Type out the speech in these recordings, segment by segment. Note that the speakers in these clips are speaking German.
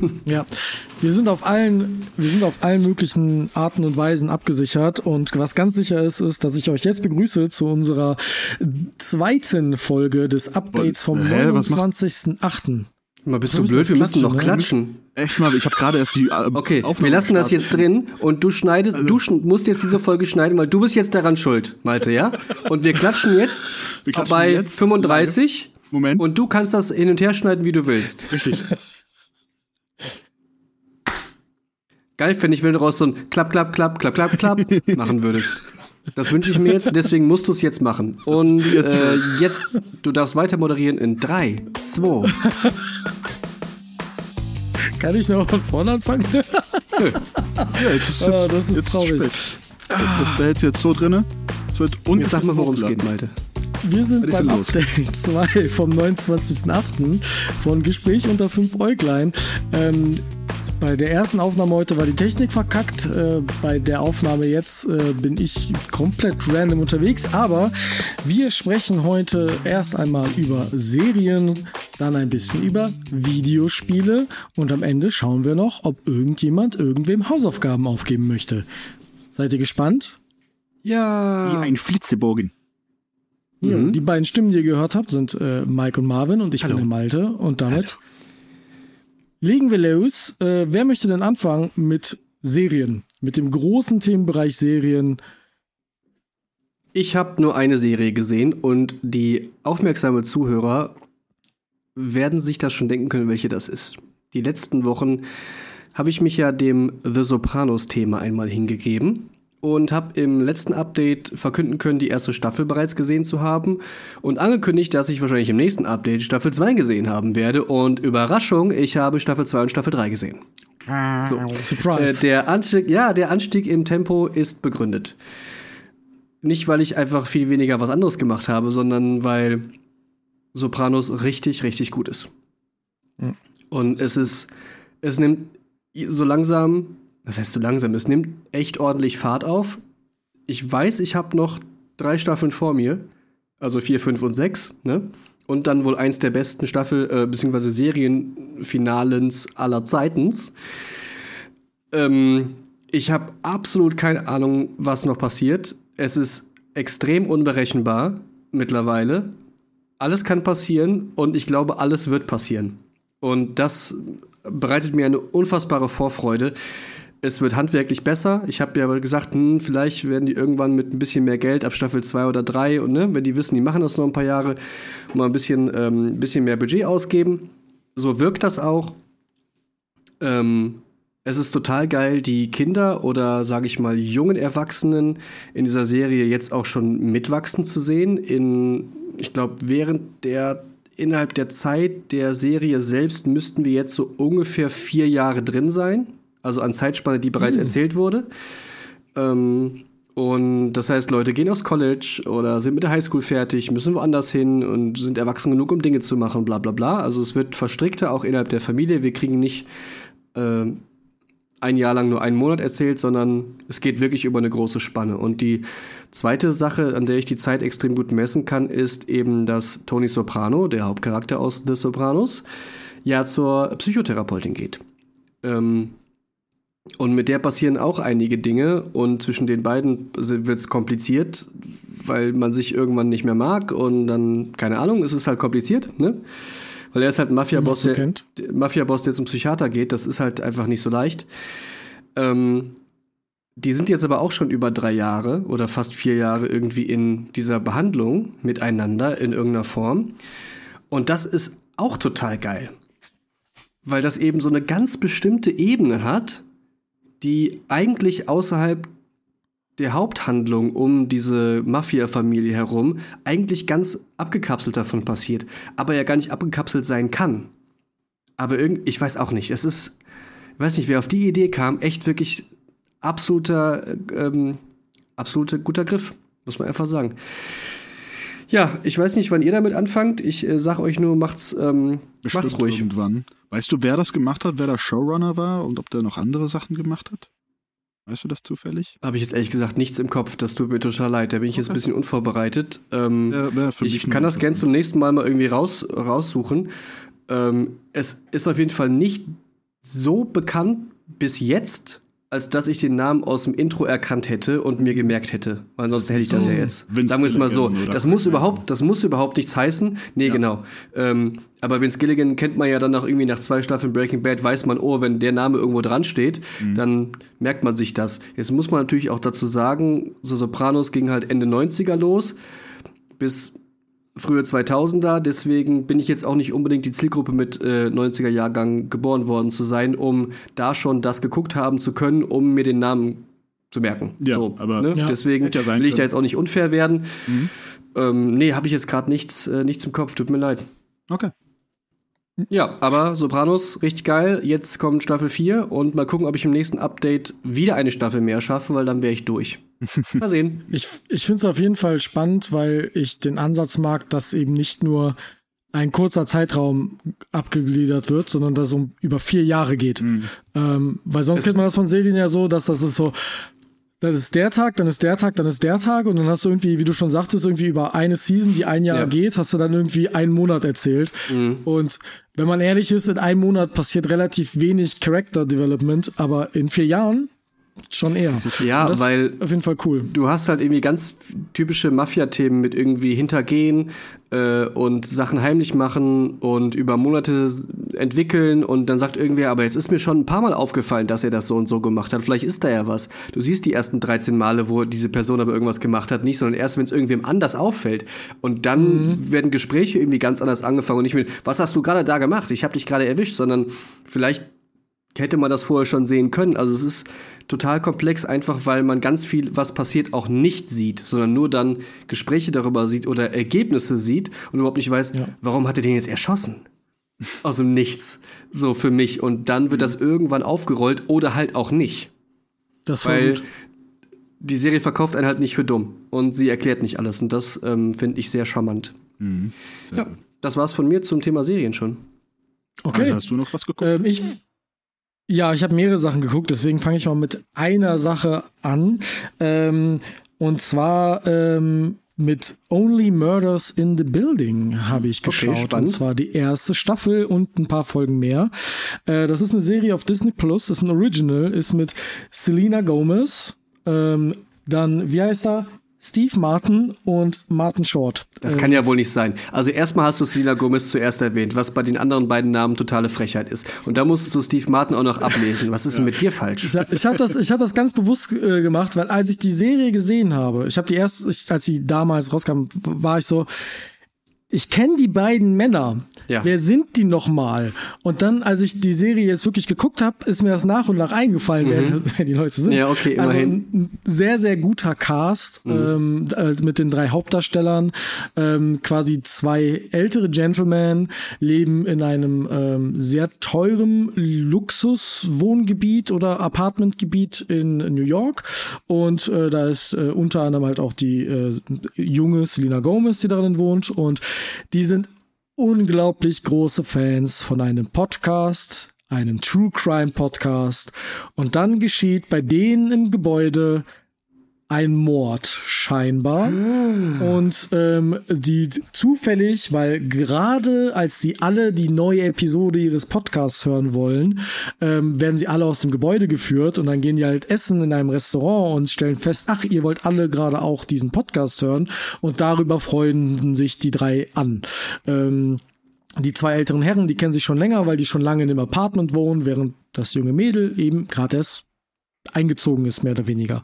Ja, wir sind auf allen, wir sind auf allen möglichen Arten und Weisen abgesichert und was ganz sicher ist, ist, dass ich euch jetzt begrüße zu unserer zweiten Folge des Updates vom 29.08. Mal bist du blöd, wir müssen noch ne? klatschen. Echt mal, ich habe gerade erst die äh, Okay, Aufnahme wir lassen das jetzt drin und du schneidest, also, du musst jetzt diese Folge schneiden, weil du bist jetzt daran schuld, Malte, ja? Und wir klatschen jetzt wir klatschen bei jetzt. 35. Moment. Und du kannst das hin und her schneiden, wie du willst. Richtig. Geil fände ich, wenn du raus so ein Klapp, Klapp, Klapp, Klapp, Klapp, Klapp machen würdest. Das wünsche ich mir jetzt, deswegen musst du es jetzt machen. Und äh, jetzt, du darfst weiter moderieren in 3, 2. Kann ich noch von vorne anfangen? ja, jetzt ist, ah, das ist traurig. Das behältst du jetzt so drinne. Es wird Jetzt sag mal, worum es geht, Malte. Wir sind beim Update 2 vom 29.08. von Gespräch unter 5 Äuglein. Ähm, bei der ersten Aufnahme heute war die Technik verkackt. Äh, bei der Aufnahme jetzt äh, bin ich komplett random unterwegs. Aber wir sprechen heute erst einmal über Serien, dann ein bisschen über Videospiele und am Ende schauen wir noch, ob irgendjemand irgendwem Hausaufgaben aufgeben möchte. Seid ihr gespannt? Ja. Wie ein Flitzebogen. Ja, mhm. Die beiden Stimmen, die ihr gehört habt, sind äh, Mike und Marvin und ich Hallo. bin der Malte. Und damit Hallo. Legen wir los. Äh, wer möchte denn anfangen mit Serien? Mit dem großen Themenbereich Serien? Ich habe nur eine Serie gesehen und die aufmerksame Zuhörer werden sich das schon denken können, welche das ist. Die letzten Wochen habe ich mich ja dem The Sopranos-Thema einmal hingegeben und habe im letzten Update verkünden können, die erste Staffel bereits gesehen zu haben und angekündigt, dass ich wahrscheinlich im nächsten Update Staffel 2 gesehen haben werde und Überraschung, ich habe Staffel 2 und Staffel 3 gesehen. So. Surprise. Äh, der Anstieg, ja, der Anstieg im Tempo ist begründet. Nicht, weil ich einfach viel weniger was anderes gemacht habe, sondern weil Sopranos richtig, richtig gut ist. Mhm. Und es ist, es nimmt so langsam das heißt so langsam, es nimmt echt ordentlich Fahrt auf. Ich weiß, ich habe noch drei Staffeln vor mir, also vier, fünf und sechs, ne? Und dann wohl eins der besten Staffel- äh, bzw. Serienfinalens aller Zeitens. Ähm, ich habe absolut keine Ahnung, was noch passiert. Es ist extrem unberechenbar mittlerweile. Alles kann passieren und ich glaube, alles wird passieren. Und das bereitet mir eine unfassbare Vorfreude es wird handwerklich besser. Ich habe ja gesagt, hm, vielleicht werden die irgendwann mit ein bisschen mehr Geld ab Staffel 2 oder 3 und ne, wenn die wissen, die machen das noch ein paar Jahre, mal ein bisschen, ähm, ein bisschen mehr Budget ausgeben. So wirkt das auch. Ähm, es ist total geil, die Kinder oder sage ich mal jungen Erwachsenen in dieser Serie jetzt auch schon mitwachsen zu sehen. In, ich glaube, während der innerhalb der Zeit der Serie selbst müssten wir jetzt so ungefähr vier Jahre drin sein also an Zeitspanne, die bereits mhm. erzählt wurde. Ähm, und das heißt, Leute gehen aus College oder sind mit der Highschool fertig, müssen woanders hin und sind erwachsen genug, um Dinge zu machen, bla bla bla. Also es wird verstrickter auch innerhalb der Familie. Wir kriegen nicht äh, ein Jahr lang nur einen Monat erzählt, sondern es geht wirklich über eine große Spanne. Und die zweite Sache, an der ich die Zeit extrem gut messen kann, ist eben, dass Tony Soprano, der Hauptcharakter aus The Sopranos, ja zur Psychotherapeutin geht. Ähm, und mit der passieren auch einige Dinge und zwischen den beiden wird es kompliziert, weil man sich irgendwann nicht mehr mag und dann, keine Ahnung, es ist halt kompliziert, ne? Weil er ist halt ein Mafia-Boss, der, Mafia-Boss, der zum Psychiater geht, das ist halt einfach nicht so leicht. Ähm, die sind jetzt aber auch schon über drei Jahre oder fast vier Jahre irgendwie in dieser Behandlung miteinander in irgendeiner Form. Und das ist auch total geil. Weil das eben so eine ganz bestimmte Ebene hat, die eigentlich außerhalb der Haupthandlung um diese Mafia-Familie herum eigentlich ganz abgekapselt davon passiert, aber ja gar nicht abgekapselt sein kann. Aber irgendwie, ich weiß auch nicht, es ist, ich weiß nicht, wer auf die Idee kam, echt wirklich absoluter, ähm, absoluter guter Griff, muss man einfach sagen. Ja, ich weiß nicht, wann ihr damit anfangt. Ich äh, sag euch nur, macht's, ähm, macht's ruhig. Irgendwann. Weißt du, wer das gemacht hat, wer der Showrunner war und ob der noch andere Sachen gemacht hat? Weißt du das zufällig? Habe ich jetzt ehrlich gesagt nichts im Kopf. Das tut mir total leid. Da bin ich okay. jetzt ein bisschen unvorbereitet. Ähm, ja, ich kann das gern zum nächsten Mal mal irgendwie raus, raussuchen. Ähm, es ist auf jeden Fall nicht so bekannt bis jetzt, als dass ich den Namen aus dem Intro erkannt hätte und mir gemerkt hätte. Weil ansonsten hätte ich das ja jetzt. Vince Sagen wir es mal so. Das muss überhaupt, das muss überhaupt nichts heißen. Nee, genau. Ähm, aber Vince Gilligan kennt man ja dann nach irgendwie nach zwei Staffeln Breaking Bad, weiß man, oh, wenn der Name irgendwo dran steht, dann merkt man sich das. Jetzt muss man natürlich auch dazu sagen, so Sopranos ging halt Ende 90er los bis frühe 2000er, deswegen bin ich jetzt auch nicht unbedingt die Zielgruppe mit äh, 90er Jahrgang geboren worden zu sein, um da schon das geguckt haben zu können, um mir den Namen zu merken. Ja, so, aber- ne? Ja. deswegen ja will ich da jetzt auch nicht unfair werden. Ähm, nee, habe ich jetzt gerade nichts, äh, nichts im Kopf, tut mir leid. Okay. Ja, aber Sopranos, richtig geil. Jetzt kommt Staffel 4 und mal gucken, ob ich im nächsten Update wieder eine Staffel mehr schaffe, weil dann wäre ich durch. Mal sehen. Ich, ich finde es auf jeden Fall spannend, weil ich den Ansatz mag, dass eben nicht nur ein kurzer Zeitraum abgegliedert wird, sondern dass es um über vier Jahre geht. Ähm, weil sonst kennt man das von Serien ja so, dass das ist so, das ist der Tag, dann ist der Tag, dann ist der Tag und dann hast du irgendwie, wie du schon sagtest, irgendwie über eine Season, die ein Jahr Ja. geht, hast du dann irgendwie einen Monat erzählt. Und wenn man ehrlich ist, in einem Monat passiert relativ wenig Character Development, aber in vier Jahren schon eher. Ja, weil auf jeden Fall cool. du hast halt irgendwie ganz typische Mafia-Themen mit irgendwie hintergehen äh, und Sachen heimlich machen und über Monate entwickeln und dann sagt irgendwer, aber jetzt ist mir schon ein paar Mal aufgefallen, dass er das so und so gemacht hat. Vielleicht ist da ja was. Du siehst die ersten 13 Male, wo diese Person aber irgendwas gemacht hat, nicht, sondern erst, wenn es irgendwem anders auffällt. Und dann werden Gespräche irgendwie ganz anders angefangen und nicht mit, was hast du gerade da gemacht? Ich habe dich gerade erwischt, sondern vielleicht hätte man das vorher schon sehen können. Also es ist total komplex, einfach weil man ganz viel, was passiert, auch nicht sieht, sondern nur dann Gespräche darüber sieht oder Ergebnisse sieht und überhaupt nicht weiß, Ja. warum hat er den jetzt erschossen? Aus dem Nichts. So für mich. Und dann wird das irgendwann aufgerollt oder halt auch nicht. Das Weil gut. die Serie verkauft einen halt nicht für dumm. Und sie erklärt nicht alles. Und das ähm, finde ich sehr charmant. Sehr Ja, gut. das war's von mir zum Thema Serien schon. Okay. Hast du noch was geguckt? Ähm, ich, ja, ich habe mehrere Sachen geguckt, deswegen fange ich mal mit einer Sache an. Ähm, und zwar ähm, mit Only Murders in the Building habe ich Okay, geschaut. spannend. und zwar die erste Staffel und ein paar Folgen mehr. Äh, das ist eine Serie auf Disney Plus, ist ein Original, ist mit Selena Gomez, ähm, dann, wie heißt er? Steve Martin und Martin Short. Das kann ja wohl nicht sein. Also erstmal hast du Selena Gomez zuerst erwähnt, was bei den anderen beiden Namen totale Frechheit ist. Und da musstest du Steve Martin auch noch ablesen. Was ist denn mit dir falsch? Ich, ich habe das, ich hab das ganz bewusst äh, gemacht, weil als ich die Serie gesehen habe, ich habe die erst, ich, als sie damals rauskam, war ich so, ich kenne die beiden Männer. Ja. Wer sind die nochmal? Und dann, als ich die Serie jetzt wirklich geguckt habe, ist mir das nach und nach eingefallen, wer, wer die Leute sind. Mhm. Ja, okay, Also immerhin. ein, ein sehr, sehr guter Cast ähm, äh, mit den drei Hauptdarstellern. Ähm, quasi zwei ältere Gentlemen leben in einem ähm, sehr teuren Luxuswohngebiet oder Apartmentgebiet in New York. Und äh, da ist äh, unter anderem halt auch die äh, junge Selena Gomez, die darin wohnt. Und die sind unglaublich große Fans von einem Podcast, einem True Crime Podcast. Und dann geschieht bei denen im Gebäude ein Mord scheinbar. Und ähm, die zufällig, weil gerade als sie alle die neue Episode ihres Podcasts hören wollen, ähm, werden sie alle aus dem Gebäude geführt und dann gehen die halt essen in einem Restaurant und stellen fest, ach, ihr wollt alle gerade auch diesen Podcast hören und darüber freuen sich die drei an. Ähm, die zwei älteren Herren, die kennen sich schon länger, weil die schon lange in dem Apartment wohnen, während das junge Mädel eben gerade erst eingezogen ist, mehr oder weniger.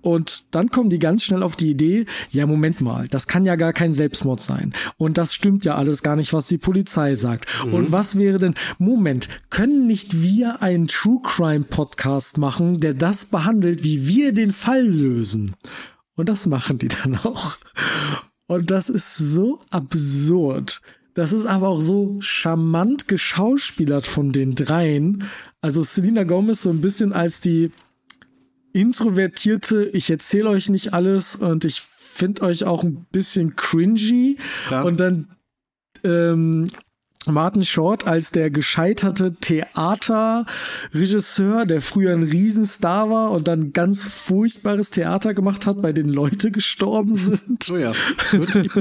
Und dann kommen die ganz schnell auf die Idee, ja, Moment mal, das kann ja gar kein Selbstmord sein. Und das stimmt ja alles gar nicht, was die Polizei sagt. Und was wäre denn, Moment, können nicht wir einen True Crime Podcast machen, der das behandelt, wie wir den Fall lösen? Und das machen die dann auch. Und das ist so absurd. Das ist aber auch so charmant geschauspielert von den dreien. Also Selena Gomez so ein bisschen als die introvertierte, ich erzähle euch nicht alles und ich finde euch auch ein bisschen cringy. Klar. Und dann ähm, Martin Short als der gescheiterte Theaterregisseur, der früher ein Riesenstar war und dann ganz furchtbares Theater gemacht hat, bei dem Leute gestorben sind. Oh ja.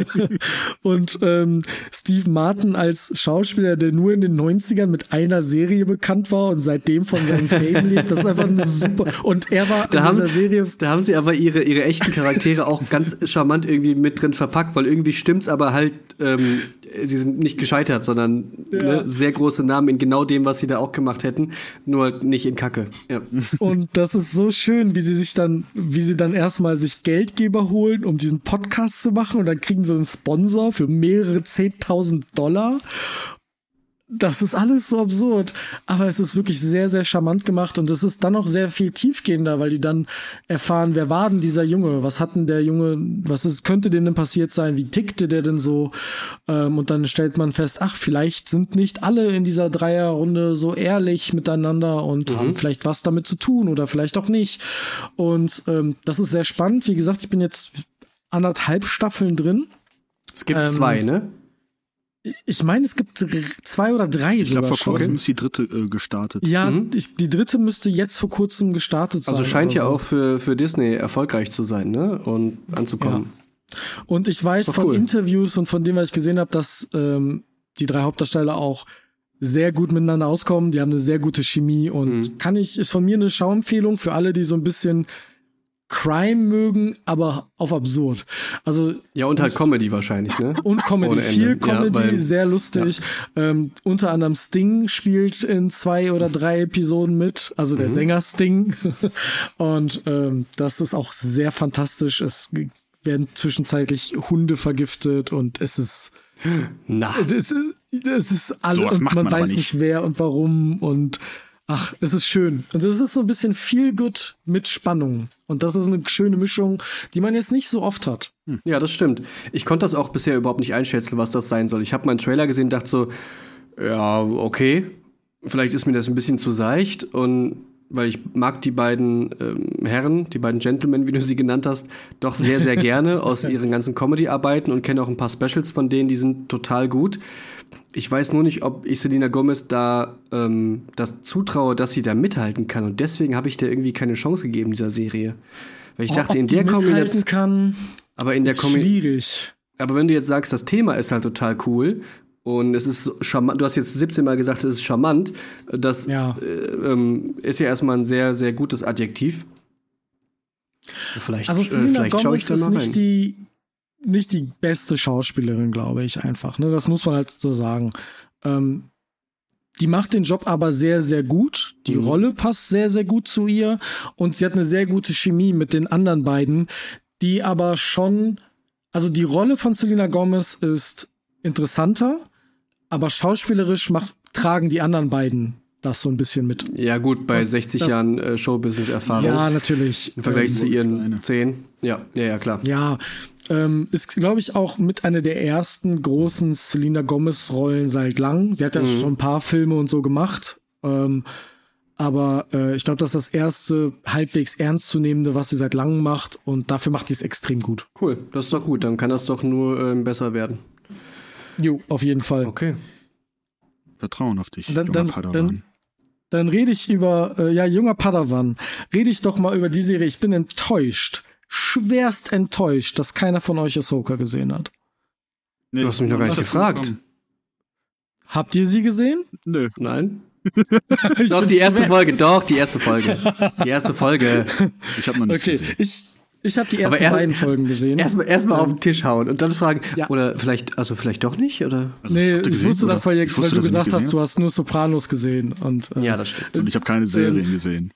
und ähm, Steve Martin als Schauspieler, der nur in den 90ern mit einer Serie bekannt war und seitdem von seinem Fame lebt. Das ist einfach eine super. Und er war Da in haben, dieser Serie. da haben sie aber ihre, ihre echten Charaktere auch ganz charmant irgendwie mit drin verpackt, weil irgendwie stimmt's aber halt, ähm, sie sind nicht gescheitert, sondern ne, sehr große Namen in genau dem, was sie da auch gemacht hätten, nur nicht in Kacke. Ja. Und das ist so schön, wie sie sich dann, wie sie dann erstmal sich Geldgeber holen, um diesen Podcast zu machen und dann kriegen sie einen Sponsor für mehrere zehntausend Dollar. Das ist alles so absurd, aber es ist wirklich sehr, sehr charmant gemacht und es ist dann auch sehr viel tiefgehender, weil die dann erfahren, wer war denn dieser Junge, was hat denn der Junge, was ist, könnte dem denn passiert sein, wie tickte der denn so? Ähm, und dann stellt man fest, ach, vielleicht sind nicht alle in dieser Dreierrunde so ehrlich miteinander und haben vielleicht was damit zu tun oder vielleicht auch nicht. Und ähm, das ist sehr spannend, wie gesagt, ich bin jetzt anderthalb Staffeln drin. Es gibt Ähm, zwei, ne? Ich meine, es gibt zwei oder drei Ich glaube, sogar vor kurzem ist die dritte äh, gestartet. Ja, Mhm. ich, die dritte müsste jetzt vor kurzem gestartet sein. Also scheint ja so. auch für, für Disney erfolgreich zu sein, ne? Und anzukommen. Und ich weiß von cool. Interviews und von dem, was ich gesehen habe, dass ähm, die drei Hauptdarsteller auch sehr gut miteinander auskommen. Die haben eine sehr gute Chemie und Mhm. kann ich, ist von mir eine Schauempfehlung für alle, die so ein bisschen Crime mögen, aber auf absurd. Also Ja, und halt Comedy wahrscheinlich, ne? und Comedy, Ohne Ende. viel Ja, Comedy, weil- sehr lustig. Ähm, unter anderem Sting spielt in zwei oder drei Episoden mit, also Mhm. der Sänger Sting. Und ähm, das ist auch sehr fantastisch. Es werden zwischenzeitlich Hunde vergiftet und es ist, Na, es ist, es ist alle Sowas und macht man man weiß nicht. nicht wer und warum und ach, es ist schön. Und es ist so ein bisschen viel gut mit Spannung. Und das ist eine schöne Mischung, die man jetzt nicht so oft hat. ja, das stimmt. Ich konnte das auch bisher überhaupt nicht einschätzen, was das sein soll. Ich habe mal einen Trailer gesehen, dachte so, ja, okay, vielleicht ist mir das ein bisschen zu seicht und weil ich mag die beiden ähm, Herren, die beiden Gentlemen, wie du sie genannt hast, doch sehr, sehr gerne aus ihren ganzen Comedy-Arbeiten und kenne auch ein paar Specials von denen, die sind total gut. Ich weiß nur nicht, ob ich Selena Gomez da ähm, das zutraue, dass sie da mithalten kann. Und deswegen habe ich der irgendwie keine Chance gegeben, dieser Serie. Weil ich dachte, Ob in der Kombination. kann, Aber in der ist Kombination. schwierig. Aber wenn du jetzt sagst, das Thema ist halt total cool und es ist charmant, du hast jetzt 17 Mal gesagt, es ist charmant, das Ja. äh, ähm, ist ja erstmal ein sehr, sehr gutes Adjektiv. Vielleicht, Also äh, Selena vielleicht schaue ich Gomez da ist nicht rein. die, nicht die beste Schauspielerin, glaube ich einfach. Ne? Das muss man halt so sagen. Ähm, die macht den Job aber sehr, sehr gut. Die Mhm. Rolle passt sehr, sehr gut zu ihr. Und sie hat eine sehr gute Chemie mit den anderen beiden, die aber schon, also die Rolle von Selena Gomez ist interessanter, aber schauspielerisch macht, tragen die anderen beiden das so ein bisschen mit. Ja, gut, bei Und 60 das- Jahren äh, Showbusiness-Erfahrung Ja, natürlich. im Vergleich Ähm, zu ihren Kleine. 10. Ja, ja, ja, klar. Ja, ähm, ist, glaube ich, auch mit einer der ersten großen Selena Gomez-Rollen seit lang. Sie hat ja Mhm. schon ein paar Filme und so gemacht. Ähm, aber äh, ich glaube, das ist das erste halbwegs ernstzunehmende, was sie seit langem macht. Und dafür macht sie es extrem gut. Cool, das ist doch gut. Dann kann das doch nur ähm, besser werden. Jo, auf jeden Fall. Okay. Vertrauen auf dich, Dann- dann- Padawan. dann- Dann rede ich über, äh, ja, junger Padawan. Rede ich doch mal über die Serie. Ich bin enttäuscht. Schwerst enttäuscht, dass keiner von euch Ahsoka gesehen hat. Nee, Du hast mich noch gar nicht das- gefragt. Habt ihr sie gesehen? Nö. Nein? Ich Doch, die erste schwerst Folge, doch, die erste Folge. Die erste Folge. Ich habe noch nicht Okay, gesehen. ich, ich habe die ersten erst- beiden Folgen gesehen. Erstmal erstmal auf den Tisch hauen und dann fragen, Ja. oder vielleicht, also vielleicht doch nicht, oder? Also, nee, ich gesehen, wusste das, oder? weil, ihr, Ich wusste, weil du gesagt hast, du hast nur Sopranos gesehen. Und, äh, Ja, das stimmt. Und ich habe keine Serien gesehen.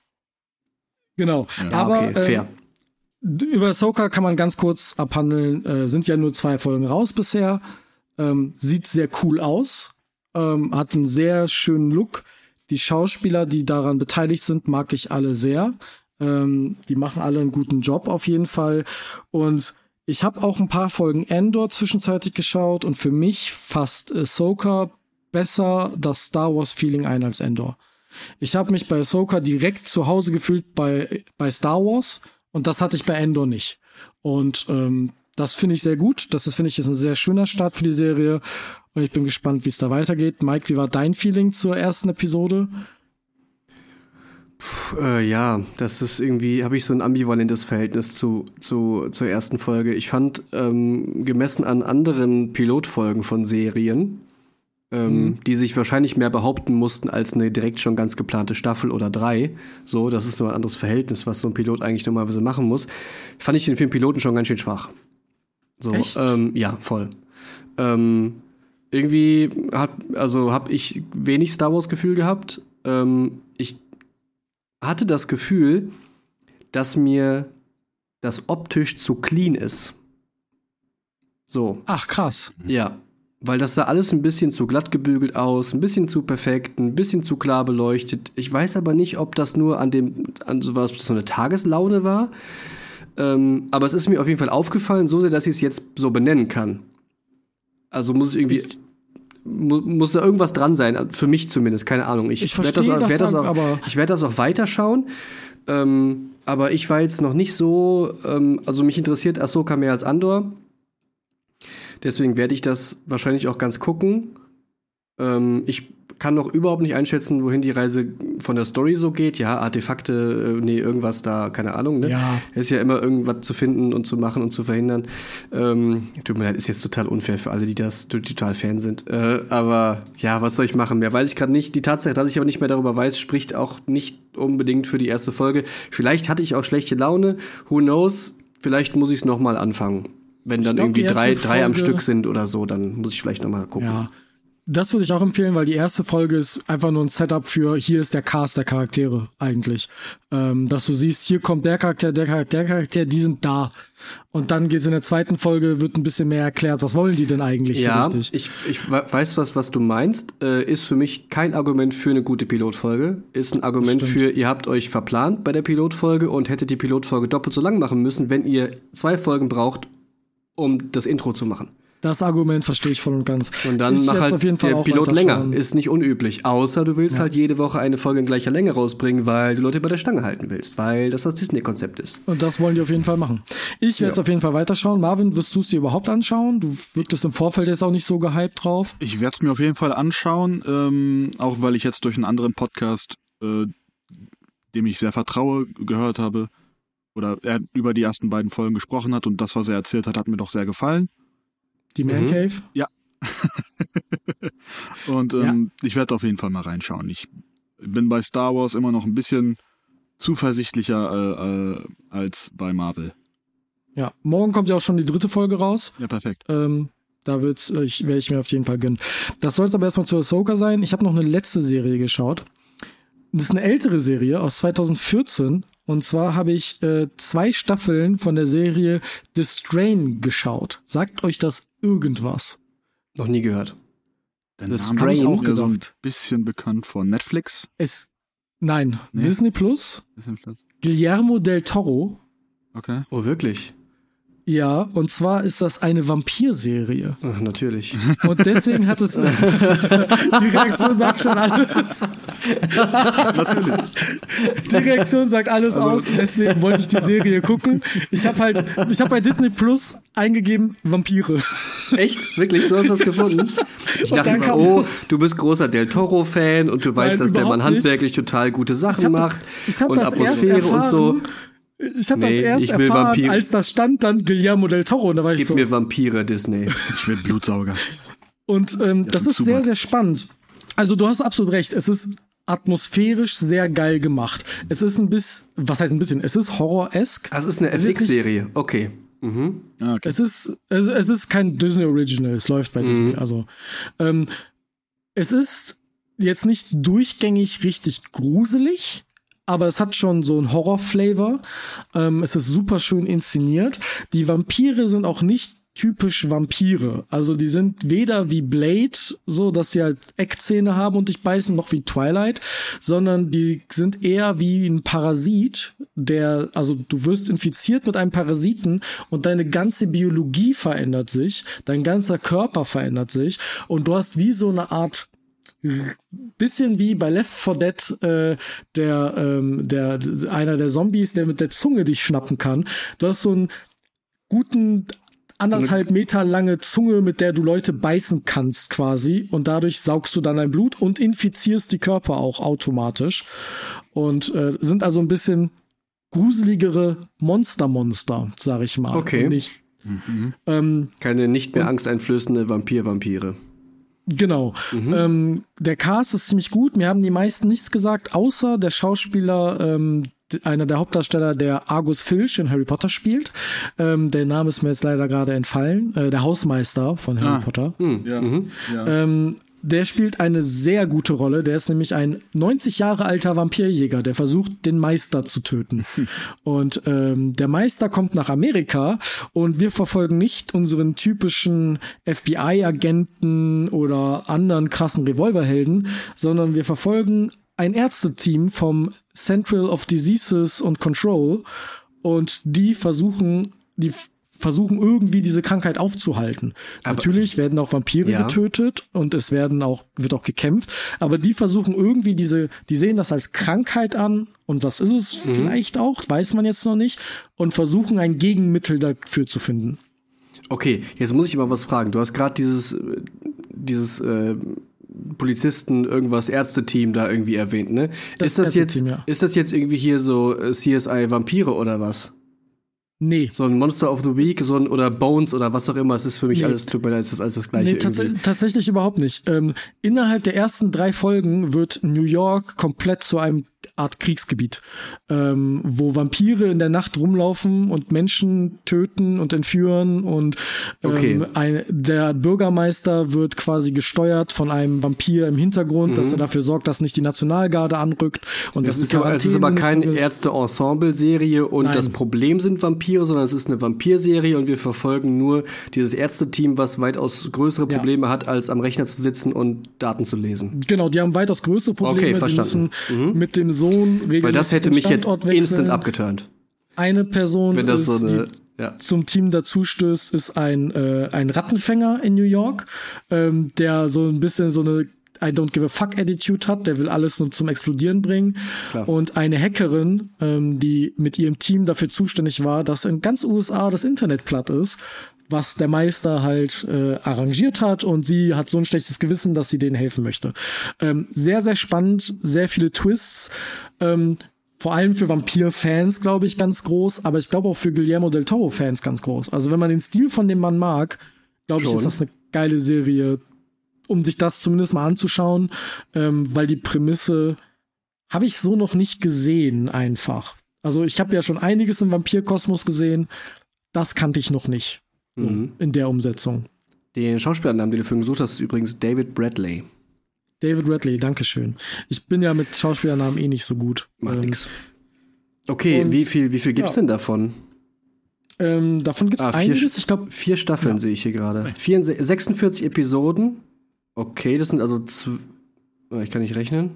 Genau. Ja. Aber okay, fair. Äh, d- über Ahsoka kann man ganz kurz abhandeln. Äh, sind ja nur zwei Folgen raus bisher. Ähm, sieht sehr cool aus. Ähm, hat einen sehr schönen Look. Die Schauspieler, die daran beteiligt sind, mag ich alle sehr. Ähm, die machen alle einen guten Job auf jeden Fall. Und ich habe auch ein paar Folgen Endor zwischenzeitlich geschaut und für mich fasst Ahsoka besser das Star Wars Feeling ein als Endor. Ich habe mich bei Ahsoka direkt zu Hause gefühlt bei, bei Star Wars und das hatte ich bei Endor nicht. Und ähm, Das finde ich sehr gut. Das ist, finde ich, ist ein sehr schöner Start für die Serie. Und ich bin gespannt, wie es da weitergeht. Mike, wie war dein Feeling zur ersten Episode? Puh, äh, ja, das ist irgendwie, habe ich so ein ambivalentes Verhältnis zu, zu, zur ersten Folge. Ich fand, ähm, gemessen an anderen Pilotfolgen von Serien, ähm, mhm. die sich wahrscheinlich mehr behaupten mussten als eine direkt schon ganz geplante Staffel oder drei. So, das ist nur ein anderes Verhältnis, was so ein Pilot eigentlich normalerweise machen muss. Fand ich den Film Piloten schon ganz schön schwach. So, Echt? Ähm, ja, voll. Ähm, irgendwie hat, also habe ich wenig Star Wars Gefühl gehabt. Ähm, ich hatte das Gefühl, dass mir das optisch zu clean ist. So. Ach, krass. Ja. Weil das sah alles ein bisschen zu glatt gebügelt aus, ein bisschen zu perfekt, ein bisschen zu klar beleuchtet. Ich weiß aber nicht, ob das nur an dem, an so was so eine Tageslaune war. Ähm, aber es ist mir auf jeden Fall aufgefallen, so sehr, dass ich es jetzt so benennen kann. Also muss ich irgendwie. Mu muss da irgendwas dran sein, für mich zumindest, keine Ahnung. Ich, ich werde das, werd das, auch, werd das auch weiterschauen. Ähm, aber ich war jetzt noch nicht so, ähm, also mich interessiert Ahsoka mehr als Andor. Deswegen werde ich das wahrscheinlich auch ganz gucken. Ähm, ich kann noch überhaupt nicht einschätzen, wohin die Reise von der Story so geht. Ja, Artefakte, äh, nee, irgendwas da, keine Ahnung, ne? Ja. Es ist ja immer irgendwas zu finden und zu machen und zu verhindern. Ähm, tut mir leid, ist jetzt total unfair für alle, die das total Fan sind. Äh, aber ja, was soll ich machen? Mehr weiß ich gerade nicht. Die Tatsache, dass ich aber nicht mehr darüber weiß, spricht auch nicht unbedingt für die erste Folge. Vielleicht hatte ich auch schlechte Laune. Who knows? Vielleicht muss ich es nochmal anfangen. Wenn dann glaub, irgendwie drei, drei am Stück sind oder so, dann muss ich vielleicht nochmal gucken. Ja. Das würde ich auch empfehlen, weil die erste Folge ist einfach nur ein Setup für hier ist der Cast der Charaktere eigentlich. Ähm, dass du siehst, hier kommt der Charakter, der Charakter, der Charakter, die sind da. Und dann geht's in der zweiten Folge, wird ein bisschen mehr erklärt, was wollen die denn eigentlich ja, richtig? Ich, ich weiß was, was du meinst. Äh, ist für mich kein Argument für eine gute Pilotfolge. Ist ein Argument für, ihr habt euch verplant bei der Pilotfolge und hättet die Pilotfolge doppelt so lang machen müssen, wenn ihr zwei Folgen braucht, um das Intro zu machen. Das Argument verstehe ich voll und ganz. Und dann mach halt der Pilot länger. Ist nicht unüblich. Außer du willst ja. halt jede Woche eine Folge in gleicher Länge rausbringen, weil du Leute bei der Stange halten willst, weil das das Disney-Konzept ist. Und das wollen die auf jeden Fall machen. Ich werde es ja. auf jeden Fall weiterschauen. Marvin, wirst du es dir überhaupt anschauen? Du wirktest im Vorfeld jetzt auch nicht so gehypt drauf. Ich werde es mir auf jeden Fall anschauen, ähm, auch weil ich jetzt durch einen anderen Podcast, äh, dem ich sehr vertraue, gehört habe, oder er über die ersten beiden Folgen gesprochen hat und das, was er erzählt hat, hat mir doch sehr gefallen. Die Man mhm. Cave? Ja. und ähm, ja. ich werde auf jeden Fall mal reinschauen. Ich bin bei Star Wars immer noch ein bisschen zuversichtlicher äh, äh, als bei Marvel. Ja, morgen kommt ja auch schon die dritte Folge raus. Ja, perfekt. Ähm, da wird's, äh, ich, werde ich mir auf jeden Fall gönnen. Das soll es aber erstmal zu Ahsoka sein. Ich habe noch eine letzte Serie geschaut. Das ist eine ältere Serie aus 2014 und zwar habe ich äh, zwei Staffeln von der Serie The Strain geschaut. Sagt euch das irgendwas? Noch nie gehört. Der The Name Strain auch gedacht. so ein bisschen bekannt von Netflix. Es nein, nee? Disney Plus. Disney Plus. Guillermo del Toro. Okay. Oh, wirklich? Ja, und zwar ist das eine Vampirserie. Ach, natürlich. Und deswegen hat es. die Reaktion sagt schon alles. natürlich. Die Reaktion sagt alles also, aus. Deswegen wollte ich die Serie gucken. Ich habe halt, ich habe bei Disney Plus eingegeben Vampire. Echt? Wirklich? So hast du das gefunden? Ich dachte, oh, du bist großer Del Toro-Fan und du weißt, Nein, dass der Mann handwerklich total gute Sachen macht das, und Atmosphäre und so. Ich habe nee, das erst erfahren, Vampir als da stand dann Guillermo del Toro. Und da war Gib ich so, mir Vampire, Disney. Ich will Blutsauger. Und ähm, das, das ist sehr, sehr spannend. Also du hast absolut recht. Es ist atmosphärisch sehr geil gemacht. Es ist ein bisschen, was heißt ein bisschen? Es ist horror-esk. Das ist eine FX-Serie. Okay. Mhm. Ah, okay. Es ist, es, es, ist kein Disney Original. Es läuft bei mhm. Disney. Also ähm, es ist jetzt nicht durchgängig richtig gruselig aber es hat schon so ein Horror-Flavor. Ähm, es ist super schön inszeniert. Die Vampire sind auch nicht typisch Vampire. Also die sind weder wie Blade, so dass sie halt Eckzähne haben und dich beißen, noch wie Twilight, sondern die sind eher wie ein Parasit, der, also du wirst infiziert mit einem Parasiten und deine ganze Biologie verändert sich, dein ganzer Körper verändert sich und du hast wie so eine Art bisschen wie bei Left 4 Dead äh, der ähm, der einer der Zombies, der mit der Zunge dich schnappen kann. Du hast so einen guten anderthalb Meter lange Zunge, mit der du Leute beißen kannst quasi und dadurch saugst du dann dein Blut und infizierst die Körper auch automatisch und äh, sind also ein bisschen gruseligere Monster-Monster, sag ich mal. Okay. Nicht, Mhm. ähm, Keine nicht mehr angsteinflößende Vampir-Vampire. Genau. Ähm, der Cast ist ziemlich gut. Mir haben die meisten nichts gesagt, außer der Schauspieler, ähm, einer der Hauptdarsteller, der Argus Filch in Harry Potter spielt. Ähm, der Name ist mir jetzt leider gerade entfallen. Äh, der Hausmeister von Harry Ah. Potter. Ja. ja. Ähm, der spielt eine sehr gute Rolle. Der ist nämlich ein 90 Jahre alter Vampirjäger, der versucht, den Meister zu töten. Und ähm, der Meister kommt nach Amerika und wir verfolgen nicht unseren typischen FBI-Agenten oder anderen krassen Revolverhelden, sondern wir verfolgen ein Ärzteteam vom Central of Diseases und Control und die versuchen, die versuchen irgendwie diese Krankheit aufzuhalten. Natürlich werden auch Vampire Ja. getötet und es werden auch, wird auch gekämpft, aber die versuchen irgendwie diese, die sehen das als Krankheit an und was ist es vielleicht auch, weiß man jetzt noch nicht und versuchen ein Gegenmittel dafür zu finden. Okay, jetzt muss ich mal was fragen. Du hast gerade dieses, dieses äh, Polizisten, irgendwas Ärzteteam da irgendwie erwähnt, ne? Das ist das jetzt, ja. ist das jetzt irgendwie hier so äh, CSI Vampire oder was? Nee. So ein Monster of the Week, so ein oder Bones oder was auch immer. Es ist für mich Nee. alles, tut mir leid, es ist alles das gleiche. Nee, tats irgendwie. tatsächlich überhaupt nicht. Ähm, innerhalb der ersten drei Folgen wird New York komplett zu einem Art Kriegsgebiet, ähm, wo Vampire in der Nacht rumlaufen und Menschen töten und entführen und ähm, Okay. ein, der Bürgermeister wird quasi gesteuert von einem Vampir im Hintergrund, dass er dafür sorgt, dass nicht die Nationalgarde anrückt und Es dass ist, die aber, es ist aber keine. Ärzte-Ensemble-Serie und Nein. das Problem sind Vampire, sondern es ist eine Vampirserie und wir verfolgen nur dieses Ärzteteam, was weitaus größere Ja. Probleme hat, als am Rechner zu sitzen und Daten zu lesen. Genau, die haben weitaus größere Probleme. Okay, die verstanden. müssen mit dem Sohn regelmäßig Weil das hätte mich jetzt Standort instant wechseln. abgeturnt. Eine Person Wenn das ist, so eine. die Ja. zum Team dazustößt, ist ein, äh, ein Rattenfänger in New York, ähm, der so ein bisschen so eine I don't give a fuck Attitude hat, der will alles nur zum Explodieren bringen. Klar. Und eine Hackerin, ähm, die mit ihrem Team dafür zuständig war, dass in ganz USA das Internet platt ist, was der Meister halt äh, arrangiert hat und sie hat so ein schlechtes Gewissen, dass sie denen helfen möchte. Ähm, sehr, sehr spannend, sehr viele Twists. Ähm, vor allem für Vampir-Fans, glaube ich, ganz groß, aber ich glaube auch für Guillermo del Toro-Fans ganz groß. Also wenn man den Stil von dem Mann mag, glaube ich, ist das eine geile Serie, um sich das zumindest mal anzuschauen, ähm, weil die Prämisse habe ich so noch nicht gesehen, einfach. Also ich habe ja schon einiges im Vampirkosmos gesehen, das kannte ich noch nicht Mhm. in der Umsetzung. Den Schauspielernamen, den du vorhin gesucht hast, ist übrigens David Bradley. David Radley, Dankeschön. Ich bin ja mit Schauspielernamen eh nicht so gut. Macht Ähm, nix. Okay, und- wie viel, wie viel gibt's ja. denn davon? Ähm, davon gibt es Ah, vier einiges. Sch- Ich glaube, Vier Staffeln Ja. sehe ich hier gerade. 64 46 Episoden. Okay, das sind also. Ich kann nicht rechnen.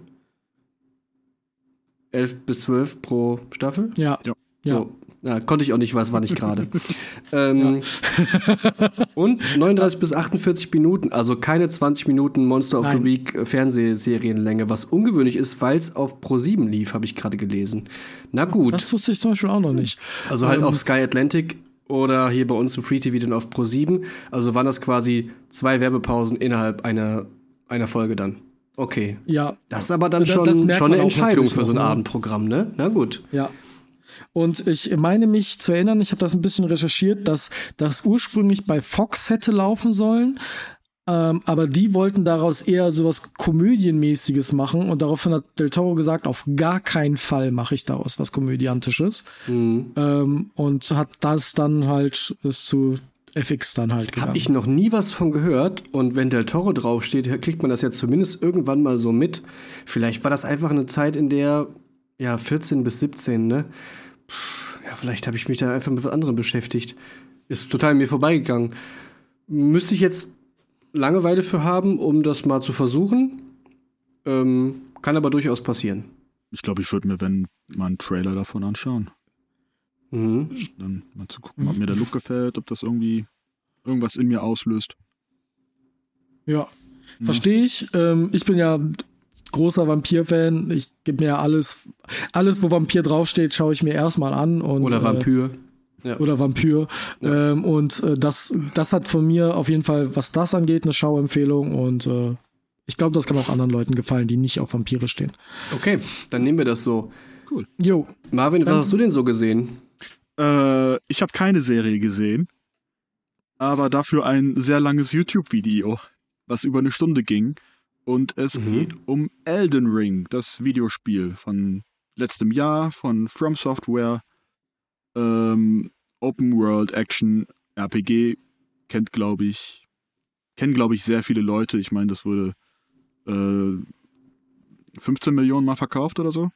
11 bis 12 pro Staffel. ja. Ja. Ja. So. Ja, konnte ich auch nicht, was war nicht gerade. ähm, und 39 bis 48 Minuten, also keine 20 Minuten Monster of the Nein. Week äh, Fernsehserienlänge, was ungewöhnlich ist, weil es auf Pro7 lief, habe ich gerade gelesen. Na gut, Das wusste ich zum Beispiel auch noch nicht. also halt ähm, auf Sky Atlantic oder hier bei uns im Free TV dann auf Pro7. Also waren das quasi zwei Werbepausen innerhalb einer, einer Folge dann. Okay. Ja, Das ist aber dann schon, das schon eine Entscheidung für so ein ne? Abendprogramm, ne? Na gut. ja. Und ich meine mich zu erinnern, ich habe das ein bisschen recherchiert, dass das ursprünglich bei Fox hätte laufen sollen. Ähm, aber die wollten daraus eher sowas Komödienmäßiges machen und daraufhin hat Del Toro gesagt, auf gar keinen Fall mache ich daraus was Komödiantisches. Mhm. Ähm, und hat das dann halt ist zu FX dann halt gegangen. Habe ich noch nie was von gehört und wenn Del Toro draufsteht, kriegt man das jetzt zumindest irgendwann mal so mit. Vielleicht war das einfach eine Zeit, in der, ja, 14 bis 17, ne? Ja, vielleicht habe ich mich da einfach mit was anderem beschäftigt. Ist total mir vorbeigegangen. Müsste ich jetzt Langeweile für haben, um das mal zu versuchen? Ähm, kann aber durchaus passieren. Ich glaube, ich würde mir, wenn, mal einen Trailer davon anschauen. Mhm. Dann mal zu gucken, ob mir der Look gefällt, ob das irgendwie irgendwas in mir auslöst. Ja, verstehe ich. Ähm, ich bin ja großer Vampir-Fan. Ich gebe mir ja alles, alles, wo Vampir draufsteht, schaue ich mir erstmal an. Und, Oder äh, Vampir. Ja. Oder Vampir. Ja. Ähm, und äh, das, das hat von mir auf jeden Fall, was das angeht, eine Schauempfehlung. Und äh, ich glaube, das kann auch anderen Leuten gefallen, die nicht auf Vampire stehen. Okay, dann nehmen wir das so. Cool. Jo. Marvin, was hast du denn so gesehen? Äh, ich habe keine Serie gesehen, aber dafür ein sehr langes YouTube-Video, was über eine Stunde ging. Und es mhm. geht um Elden Ring, das Videospiel von letztem Jahr von From Software. Ähm, Open World Action RPG kennt, glaube ich, kennen, glaube ich, sehr viele Leute. Ich meine, das wurde äh, 15 Millionen Mal verkauft oder so.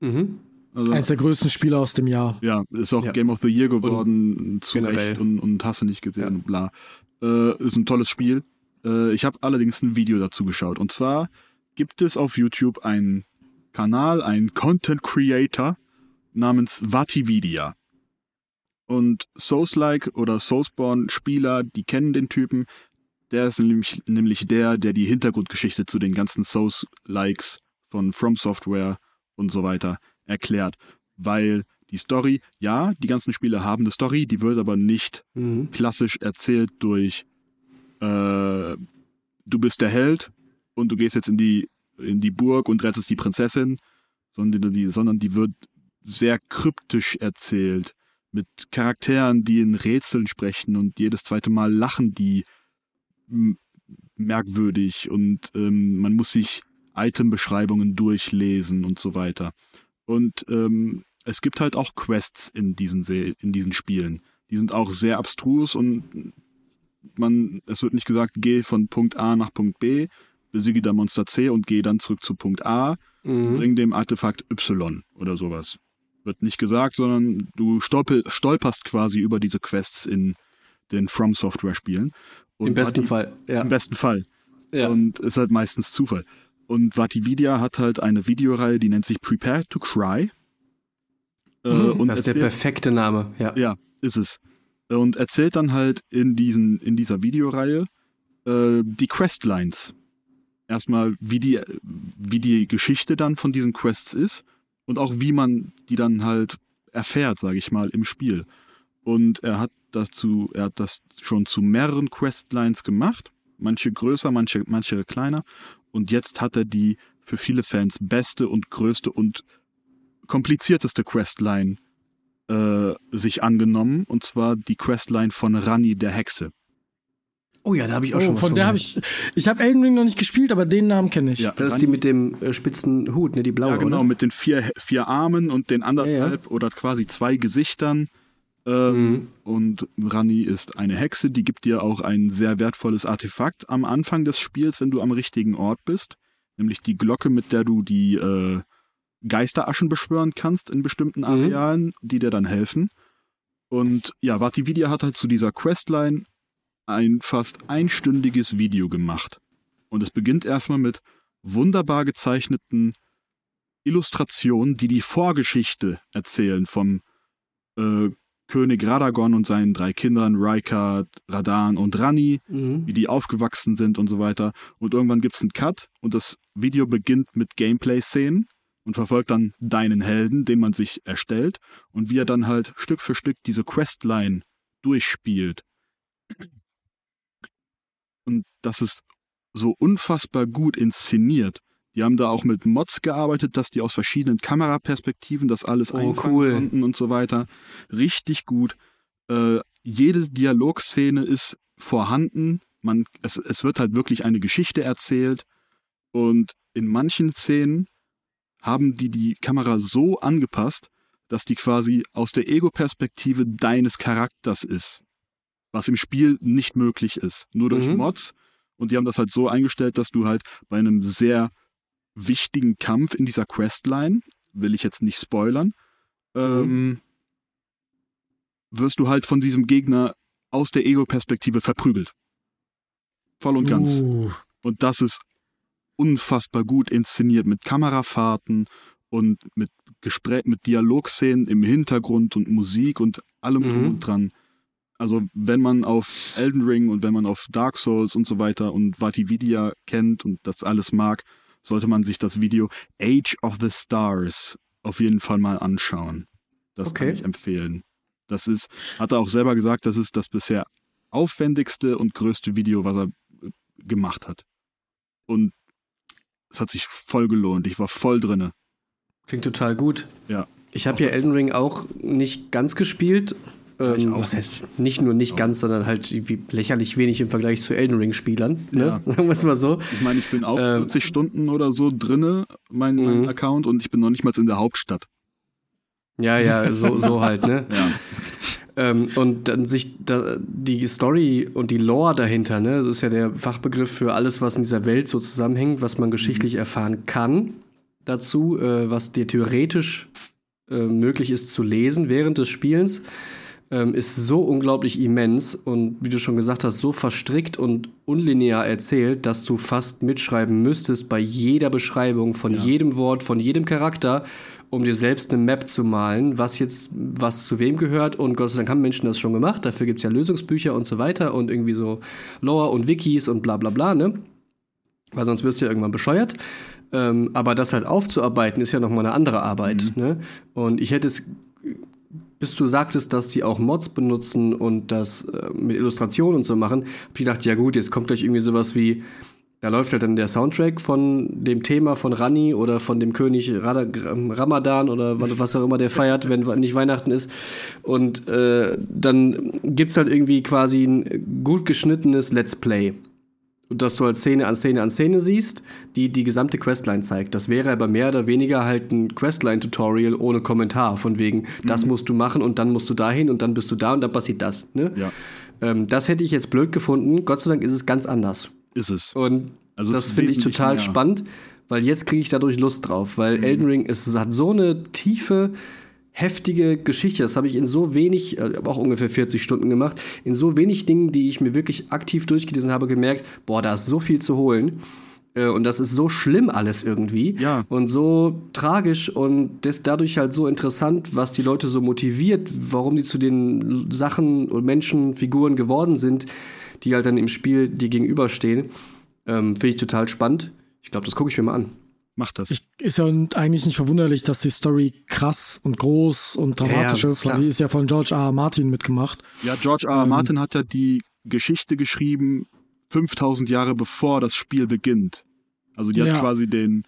Mhm. Also, Eines der größten Spiele aus dem Jahr. Ja, ist auch ja. Game of the Year geworden, und zu generell. Recht und, und hast du nicht gesehen, ja. bla. Äh, ist ein tolles Spiel. Äh, ich habe allerdings ein Video dazu geschaut. Und zwar gibt es auf YouTube einen Kanal, einen Content Creator namens Vatividia. Und Souls-like oder Soulsborne-Spieler, die kennen den Typen. Der ist nämlich, nämlich der, der die Hintergrundgeschichte zu den ganzen Souls-likes von From Software und so weiter erklärt. Weil die Story, ja, die ganzen Spiele haben eine Story, die wird aber nicht mhm. klassisch erzählt durch äh, du bist der Held und du gehst jetzt in die, in die Burg und rettest die Prinzessin, sondern die, sondern die wird sehr kryptisch erzählt mit Charakteren, die in Rätseln sprechen und jedes zweite Mal lachen die merkwürdig und ähm, man muss sich Itembeschreibungen durchlesen und so weiter. Und ähm, es gibt halt auch Quests in diesen, Se in diesen Spielen. Die sind auch sehr abstrus und man, es wird nicht gesagt, geh von Punkt A nach Punkt B, besiege da Monster C und geh dann zurück zu Punkt A, mhm. bring dem Artefakt Y oder sowas. Wird nicht gesagt, sondern du stolper, stolperst quasi über diese Quests in den From Software Spielen. Und Im besten Vati Fall, ja. Im besten Fall. Ja. Und ist halt meistens Zufall. Und Vatividia hat halt eine Videoreihe, die nennt sich Prepare to Cry. Äh, mhm, das ist der perfekte Name, ja. Ja, ist es und erzählt dann halt in, diesen, in dieser Videoreihe äh, die Questlines. Erstmal, wie die, wie die Geschichte dann von diesen Quests ist und auch wie man die dann halt erfährt, sage ich mal, im Spiel. Und er hat dazu, er hat das schon zu mehreren Questlines gemacht, manche größer, manche, manche kleiner. Und jetzt hat er die für viele Fans beste und größte und komplizierteste Questline äh, sich angenommen, und zwar die Questline von Rani der Hexe. Oh ja, da habe ich auch oh, schon was von der habe ich. Ich habe Elden Ring noch nicht gespielt, aber den Namen kenne ich. Ja, das Rani, ist die mit dem äh, spitzen Hut, ne, die blaue. Ja, genau, oder? mit den vier, vier Armen und den anderthalb ja, ja. oder quasi zwei Gesichtern. Ähm, mhm. Und Rani ist eine Hexe, die gibt dir auch ein sehr wertvolles Artefakt am Anfang des Spiels, wenn du am richtigen Ort bist. Nämlich die Glocke, mit der du die äh, Geisteraschen beschwören kannst in bestimmten mhm. Arealen, mhm. die dir dann helfen. Und ja, Vatividia hat halt zu dieser Questline ein fast einstündiges Video gemacht. Und es beginnt erstmal mit wunderbar gezeichneten Illustrationen, die die Vorgeschichte erzählen vom äh, König Radagon und seinen drei Kindern, Raikard, Radan und Rani, mhm. wie die aufgewachsen sind und so weiter. Und irgendwann gibt es einen Cut und das Video beginnt mit Gameplay-Szenen und verfolgt dann deinen Helden, den man sich erstellt und wie er dann halt Stück für Stück diese Questline durchspielt. Und das ist so unfassbar gut inszeniert. Die haben da auch mit Mods gearbeitet, dass die aus verschiedenen Kameraperspektiven das alles oh, einfangen cool. konnten und so weiter. Richtig gut. Äh, jede Dialogszene ist vorhanden. Man, es, es wird halt wirklich eine Geschichte erzählt. Und in manchen Szenen haben die die Kamera so angepasst, dass die quasi aus der Ego-Perspektive deines Charakters ist. Was im Spiel nicht möglich ist. Nur durch mhm. Mods. Und die haben das halt so eingestellt, dass du halt bei einem sehr wichtigen Kampf in dieser Questline, will ich jetzt nicht spoilern, mhm. ähm, wirst du halt von diesem Gegner aus der Ego-Perspektive verprügelt. Voll und ganz. Uh. Und das ist unfassbar gut inszeniert mit Kamerafahrten und mit Gespräch, mit Dialogszenen im Hintergrund und Musik und allem mhm. dran. Also wenn man auf Elden Ring und wenn man auf Dark Souls und so weiter und Vatividia kennt und das alles mag, sollte man sich das Video Age of the Stars auf jeden Fall mal anschauen. Das okay. kann ich empfehlen. Das ist, hat er auch selber gesagt, das ist das bisher aufwendigste und größte Video, was er äh, gemacht hat. Und es hat sich voll gelohnt. Ich war voll drinne. Klingt total gut. Ja. Ich habe ja Elden Ring auch nicht ganz gespielt. Ähm, was heißt nicht nur nicht ganz, sondern halt lächerlich wenig im Vergleich zu Elden Ring-Spielern. Ne? Ja. Sagen wir es mal so. Ich meine, ich bin auch Ähm, 40 Stunden oder so drinne, mein, mein Mhm. Account, und ich bin noch nicht mal in der Hauptstadt. Ja, ja, so, so halt, ne? Ja. Ähm, und dann sich da, die Story und die Lore dahinter, ne, das ist ja der Fachbegriff für alles, was in dieser Welt so zusammenhängt, was man geschichtlich erfahren kann dazu, äh, was dir theoretisch äh, möglich ist zu lesen während des Spielens, ähm, ist so unglaublich immens und wie du schon gesagt hast, so verstrickt und unlinear erzählt, dass du fast mitschreiben müsstest bei jeder Beschreibung von Ja. jedem Wort, von jedem Charakter, um dir selbst eine Map zu malen, was jetzt was zu wem gehört. Und Gott sei Dank haben Menschen das schon gemacht. Dafür gibt's ja Lösungsbücher und so weiter und irgendwie so Lore und Wikis und bla bla bla, ne? Weil sonst wirst du ja irgendwann bescheuert. Ähm, aber das halt aufzuarbeiten, ist ja nochmal eine andere Arbeit. Ne? Und ich hätte es, bis du sagtest, dass die auch Mods benutzen und das äh, mit Illustrationen und so machen, hab ich gedacht, ja gut, jetzt kommt gleich irgendwie sowas wie, da läuft halt dann der Soundtrack von dem Thema von Rani oder von dem König Rada- Ramadan oder was auch immer der feiert, wenn nicht Weihnachten ist. Und äh, dann gibt's halt irgendwie quasi ein gut geschnittenes Let's Play. Und dass du halt Szene an Szene an Szene siehst, die die gesamte Questline zeigt. Das wäre aber mehr oder weniger halt ein Questline-Tutorial ohne Kommentar. Von wegen, das musst du machen und dann musst du dahin und dann bist du da und dann passiert das. Ne? Ja, Ähm, das hätte ich jetzt blöd gefunden. Gott sei Dank ist es ganz anders. Ist es. Und Also das ist finde ich total mehr. spannend, weil jetzt kriege ich dadurch Lust drauf, weil Mhm. Elden Ring es hat so eine tiefe, heftige Geschichte. Das habe ich in so wenig, äh, auch ungefähr 40 Stunden gemacht, in so wenig Dingen, die ich mir wirklich aktiv durchgelesen habe, gemerkt, boah, da ist so viel zu holen. Äh, Und das ist so schlimm alles irgendwie. Ja. Und so tragisch und das dadurch halt so interessant, was die Leute so motiviert, warum die zu den Sachen und Menschen, Figuren geworden sind, die halt dann im Spiel dir gegenüberstehen. Ähm, Finde ich total spannend. Ich glaube, das gucke ich mir mal an. Mach das. Ich, ist ja eigentlich nicht verwunderlich, dass die Story krass und groß und dramatisch Ja, ist, weil klar. die ist ja von George R. R. Martin mitgemacht. Ja, George R. R. Martin hat ja die Geschichte geschrieben, 5000 Jahre bevor das Spiel beginnt. Also die Ja. hat quasi den,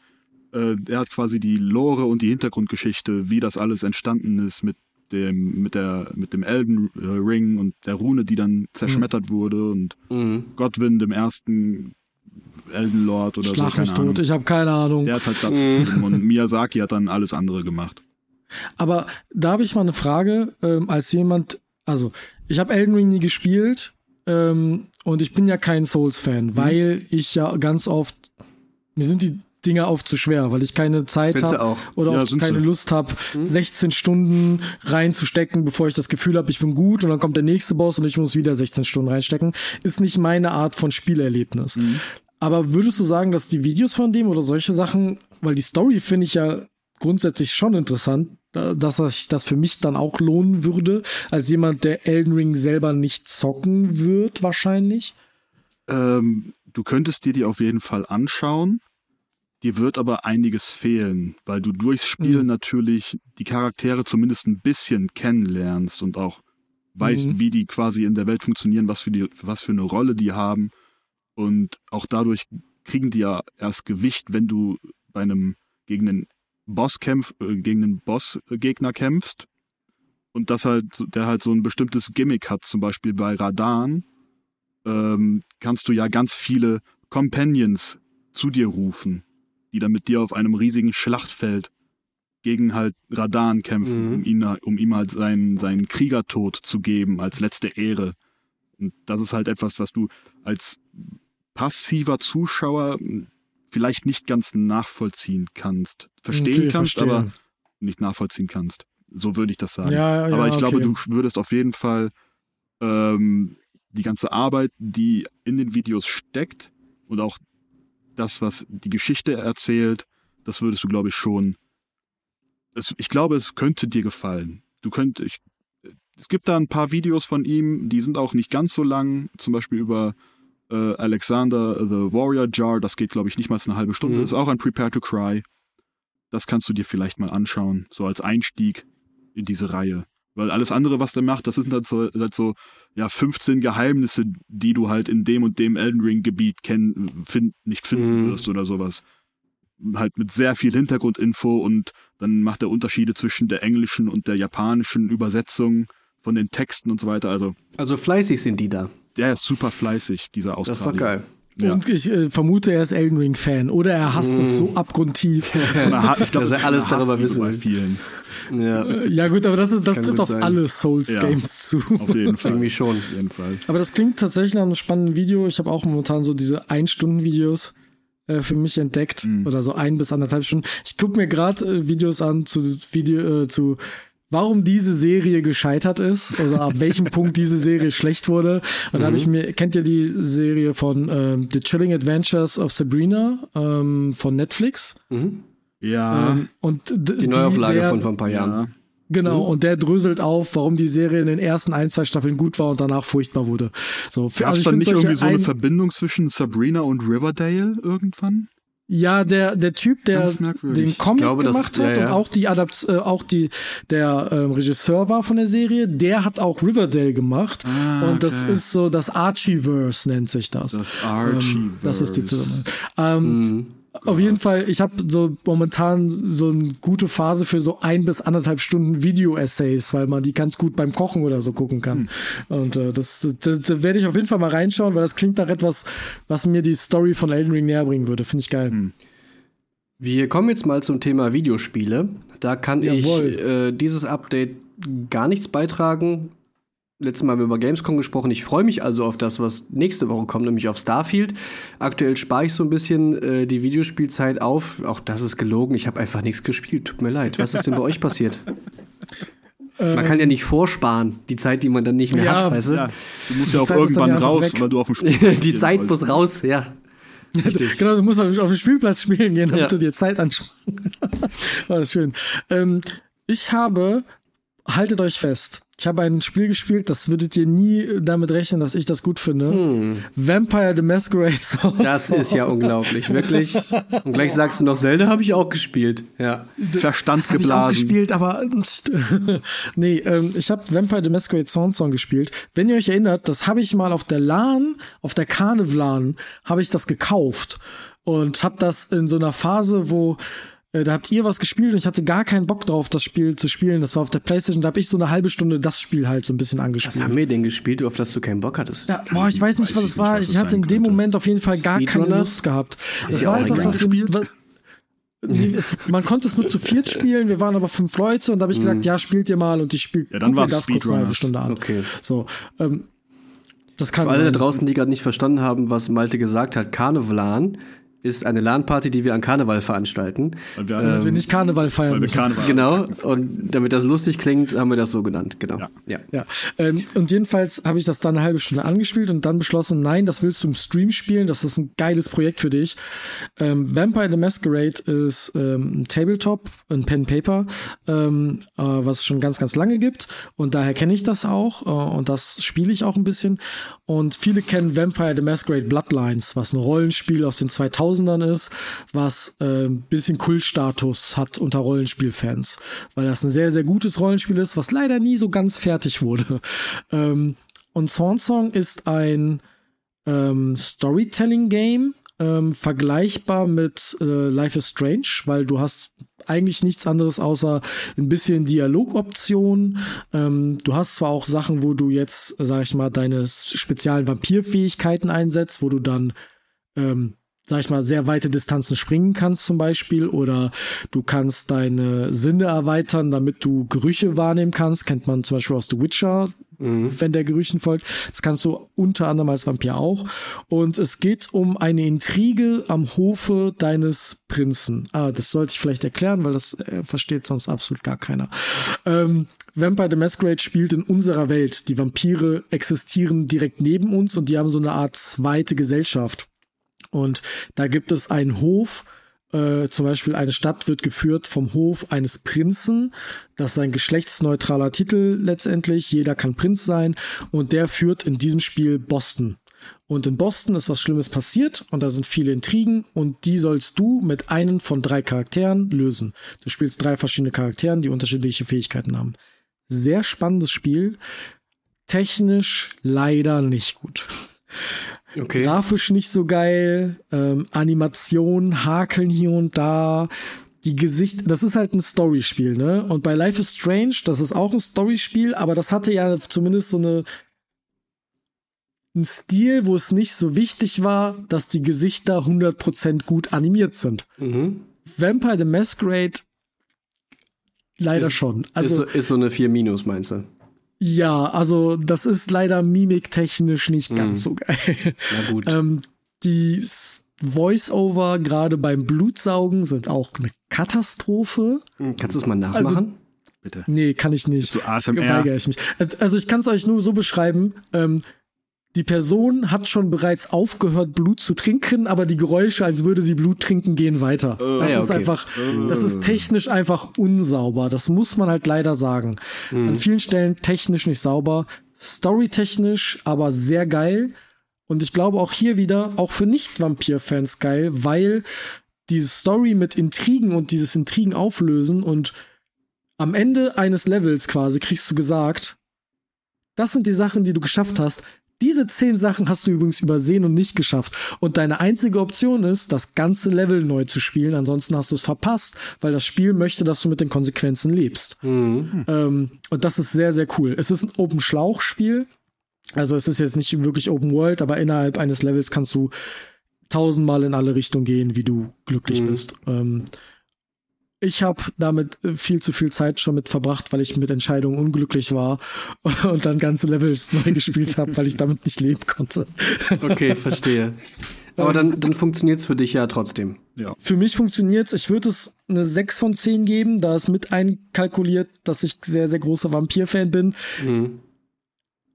äh, er hat quasi die Lore und die Hintergrundgeschichte, wie das alles entstanden ist mit dem, mit der, mit dem Elden Ring und der Rune, die dann zerschmettert wurde und Mhm. Godwin, dem ersten Elden Lord oder Schlag so, mich keine Ahnung. tot, ich habe keine Ahnung. Der hat halt das geschrieben und Miyazaki hat dann alles andere gemacht. Aber da habe ich mal eine Frage, ähm, als jemand, also ich habe Elden Ring nie gespielt ähm, und ich bin ja kein Souls-Fan, Mhm. weil ich ja ganz oft, mir sind die Dinge oft zu schwer, weil ich keine Zeit habe oder Ja, keine sie. Lust habe, 16 Stunden reinzustecken, bevor ich das Gefühl habe, ich bin gut und dann kommt der nächste Boss und ich muss wieder 16 Stunden reinstecken. Ist nicht meine Art von Spielerlebnis. Aber würdest du sagen, dass die Videos von dem oder solche Sachen, weil die Story finde ich ja grundsätzlich schon interessant, da- dass sich das für mich dann auch lohnen würde, als jemand, der Elden Ring selber nicht zocken wird, wahrscheinlich. Ähm, du könntest dir die auf jeden Fall anschauen. Dir wird aber einiges fehlen, weil du durchs Spiel Mhm. natürlich die Charaktere zumindest ein bisschen kennenlernst und auch weißt, Mhm. wie die quasi in der Welt funktionieren, was für, die, was für eine Rolle die haben. Und auch dadurch kriegen die ja erst Gewicht, wenn du bei einem gegen einen Bosskämpf, äh, gegen einen Bossgegner kämpfst. Und das halt, der halt so ein bestimmtes Gimmick hat, zum Beispiel bei Radan, ähm, kannst du ja ganz viele Companions zu dir rufen, die dann mit dir auf einem riesigen Schlachtfeld gegen halt Radan kämpfen, Mhm. um, ihn, um ihm halt seinen, seinen Kriegertod zu geben als letzte Ehre. Und das ist halt etwas, was du als passiver Zuschauer vielleicht nicht ganz nachvollziehen kannst. Verstehen Okay, kannst, verstehe. aber nicht nachvollziehen kannst. So würde ich das sagen. Ja, ja, Aber ich glaube, okay. du würdest auf jeden Fall ähm, die ganze Arbeit, die in den Videos steckt und auch das, was die Geschichte erzählt, das würdest du, glaube ich, schon. Es, ich glaube, es könnte dir gefallen. Du könntest. Ich, es gibt da ein paar Videos von ihm, die sind auch nicht ganz so lang, zum Beispiel über äh, Alexander the Warrior Jar, das geht, glaube ich, nicht mal eine halbe Stunde, Mhm. ist auch ein Prepare to Cry. Das kannst du dir vielleicht mal anschauen, so als Einstieg in diese Reihe. Weil alles andere, was der macht, das sind halt so, halt so ja, 15 Geheimnisse, die du halt in dem und dem Elden Ring-Gebiet kennen, find, nicht finden Mhm. wirst oder sowas. Halt mit sehr viel Hintergrundinfo und dann macht er Unterschiede zwischen der englischen und der japanischen Übersetzung von den Texten und so weiter. Also Also fleißig sind die da. der ist super fleißig, dieser Australier. Das ist doch geil. Ja. Und ich äh, vermute, er ist Elden Ring-Fan. Oder er hasst es so abgrundtief. Ich glaube, Dass er alles darüber wissen bei vielen. Ja, Äh, ja gut, aber das, ist, das Kann trifft auf sein. alle Souls-Games zu. Auf jeden Fall. irgendwie schon. Auf jeden Fall. Aber das klingt tatsächlich nach einem spannenden Video. Ich habe auch momentan so diese Ein-Stunden-Videos äh, für mich entdeckt. Mhm. Oder so ein bis anderthalb Stunden. Ich gucke mir gerade äh, Videos an zu Video, äh, zu warum diese Serie gescheitert ist oder ab welchem Punkt diese Serie schlecht wurde. Und da habe ich mir, kennt ihr die Serie von ähm, The Chilling Adventures of Sabrina ähm, von Netflix? Mhm. Ja. Ähm, und Die Neuauflage der- von vor ein paar Jahren. ja. Genau, und der dröselt auf, warum die Serie in den ersten ein, zwei Staffeln gut war und danach furchtbar wurde. So, für, Gab es ich dann nicht irgendwie so eine ein- Verbindung zwischen Sabrina und Riverdale irgendwann? Ja, der, der Typ, der den Comic glaube, gemacht ja, hat ja. und auch die Adapt äh, auch die der ähm, Regisseur war von der Serie, der hat auch Riverdale gemacht Ah, und das okay. ist so das Archieverse nennt sich das. Das Archie. ähm, das ist die Zusammenhang. Ähm, Mhm. Auf jeden Fall, ich habe so momentan so eine gute Phase für so ein bis anderthalb Stunden Video-Essays, weil man die ganz gut beim Kochen oder so gucken kann. Und äh, das, das, das werde ich auf jeden Fall mal reinschauen, weil das klingt nach etwas, was mir die Story von Elden Ring näher bringen würde. Finde ich geil. Wir kommen jetzt mal zum Thema Videospiele. Da kann Jawohl. ich äh, dieses Update gar nichts beitragen. Letztes Mal haben wir über Gamescom gesprochen. Ich freue mich also auf das, was nächste Woche kommt, nämlich auf Starfield. Aktuell spare ich so ein bisschen äh, die Videospielzeit auf. Auch das ist gelogen. Ich habe einfach nichts gespielt. Tut mir leid. Was ist denn bei euch passiert? Man kann ja nicht vorsparen, die Zeit, die man dann nicht mehr Ja, hat, weißt du? Ja, du musst ja auch Zeit irgendwann raus, weg. weil du auf dem Spiel Die Zeit muss raus, ja. Richtig. Genau, du musst auf auf den Spielplatz spielen gehen, damit Ja. du dir Zeit ansparst. War das schön. Ähm, ich habe, haltet euch fest, ich habe ein Spiel gespielt, das würdet ihr nie damit rechnen, dass ich das gut finde. Vampire the Masquerade Song. Hm. Das ist ja unglaublich, wirklich. Und gleich sagst du noch, Zelda habe ich auch gespielt. Ja. Hab ich auch Verstandsgeblasen. gespielt, aber nee, ähm, ich habe Vampire the Masquerade Song gespielt. Wenn ihr euch erinnert, das habe ich mal auf der LAN, auf der Carnival habe ich das gekauft und habe das in so einer Phase, wo da habt ihr was gespielt und ich hatte gar keinen Bock drauf, das Spiel zu spielen. Das war auf der Playstation, da habe ich so eine halbe Stunde das Spiel halt so ein bisschen Was angespielt. haben wir denn gespielt, auf das du keinen Bock hattest? Ja, boah, ich weiß nicht, was es war. nicht, was Ich hatte in dem könnte. Moment auf jeden Fall gar keine? Lust gehabt. Das ja war auch etwas, was wir, was, man konnte es nur zu viert spielen, wir waren aber fünf Leute und da habe ich gesagt, ja, spielt ihr mal und ich spiele Ja, dann das kurz eine halbe. Stunde an. Okay. So, ähm, das kann Für alle da draußen, die gerade nicht verstanden haben, was Malte gesagt hat, Karnevalan ist eine LAN-Party, die wir an Karneval veranstalten. Weil wir, Damit wir nicht Karneval feiern weil wir müssen. Karneval Genau, und damit das lustig klingt, haben wir das so genannt. Genau. Ja. ja. Ja, ähm, und jedenfalls habe ich das dann eine halbe Stunde angespielt und dann beschlossen, nein, das willst du im Stream spielen, das ist ein geiles Projekt für dich. Ähm, Vampire the Masquerade ist ähm, ein Tabletop, ein Pen Paper, ähm, äh, was es schon ganz, ganz lange gibt und daher kenne ich das auch äh, und das spiele ich auch ein bisschen und viele kennen Vampire the Masquerade Bloodlines, was ein Rollenspiel aus den 2000ern ist, was äh, ein bisschen Kultstatus hat unter Rollenspielfans, weil das ein sehr, sehr gutes Rollenspiel ist, was leider nie so ganz fertig wurde. Ähm, und Song ist ein ähm, Storytelling-Game, ähm, vergleichbar mit äh, Life is Strange, weil du hast eigentlich nichts anderes außer ein bisschen Dialogoptionen. Ähm, du hast zwar auch Sachen, wo du jetzt, sag ich mal, deine speziellen Vampirfähigkeiten einsetzt, wo du dann ähm, sag ich mal, sehr weite Distanzen springen kannst zum Beispiel oder du kannst deine Sinne erweitern, damit du Gerüche wahrnehmen kannst. Kennt man zum Beispiel aus The Witcher, wenn der Gerüchen folgt. Das kannst du unter anderem als Vampir auch. Und es geht um eine Intrige am Hofe deines Prinzen. Ah, das sollte ich vielleicht erklären, weil das äh, versteht sonst absolut gar keiner. Ähm, Vampire the Masquerade spielt in unserer Welt. Die Vampire existieren direkt neben uns und die haben so eine Art zweite Gesellschaft. Und da gibt es einen Hof, äh, zum Beispiel eine Stadt wird geführt vom Hof eines Prinzen. Das ist ein geschlechtsneutraler Titel letztendlich. Jeder kann Prinz sein. Und der führt in diesem Spiel Boston. Und in Boston ist was Schlimmes passiert und da sind viele Intrigen und die sollst du mit einem von drei Charakteren lösen. Du spielst drei verschiedene Charakteren, die unterschiedliche Fähigkeiten haben. sehr spannendes Spiel. Technisch leider nicht gut. Okay. Grafisch nicht so geil, ähm, Animationen hakeln hier und da, die Gesicht, das ist halt ein Storyspiel, ne? Und bei Life is Strange, das ist auch ein Storyspiel, aber das hatte ja zumindest so eine ein Stil, wo es nicht so wichtig war, dass die Gesichter 100% gut animiert sind. Mhm. Vampire the Masquerade leider ist, schon. Also ist so, ist so eine 4 Minus, meinst du? Ja, also das ist leider mimiktechnisch nicht mhm. ganz so geil. Na gut. ähm, die Voice-Over gerade beim Blutsaugen sind auch eine Katastrophe. Hm, kannst du es mal nachmachen? Also, Bitte. Nee, kann ich nicht. So ASMR. Weigere ich mich. Also ich kann es euch nur so beschreiben. Ähm, die Person hat schon bereits aufgehört, Blut zu trinken, aber die Geräusche, als würde sie Blut trinken, gehen weiter. Äh, das ja, ist okay. einfach, das ist technisch einfach unsauber. Das muss man halt leider sagen. Mhm. An vielen Stellen technisch nicht sauber, storytechnisch aber sehr geil. Und ich glaube auch hier wieder, auch für Nicht-Vampir-Fans geil, weil diese Story mit Intrigen und dieses Intrigen auflösen und am Ende eines Levels quasi kriegst du gesagt, das sind die Sachen, die du geschafft hast. Diese zehn Sachen hast du übrigens übersehen und nicht geschafft. Und deine einzige Option ist, das ganze Level neu zu spielen. Ansonsten hast du es verpasst, weil das Spiel möchte, dass du mit den Konsequenzen lebst. Mhm. Ähm, und das ist sehr, sehr cool. Es ist ein Open-Schlauch-Spiel. Also es ist jetzt nicht wirklich Open World, aber innerhalb eines Levels kannst du tausendmal in alle Richtungen gehen, wie du glücklich mhm. bist. Ähm, ich habe damit äh, viel zu viel Zeit schon mit verbracht, weil ich mit Entscheidungen unglücklich war und dann ganze Levels neu gespielt habe, weil ich damit nicht leben konnte. Okay, verstehe. Aber dann, dann funktioniert es für dich ja trotzdem. Ja. Für mich funktioniert es. Ich würde es eine 6 von 10 geben, da es mit einkalkuliert, dass ich sehr, sehr großer Vampir-Fan bin. Mhm.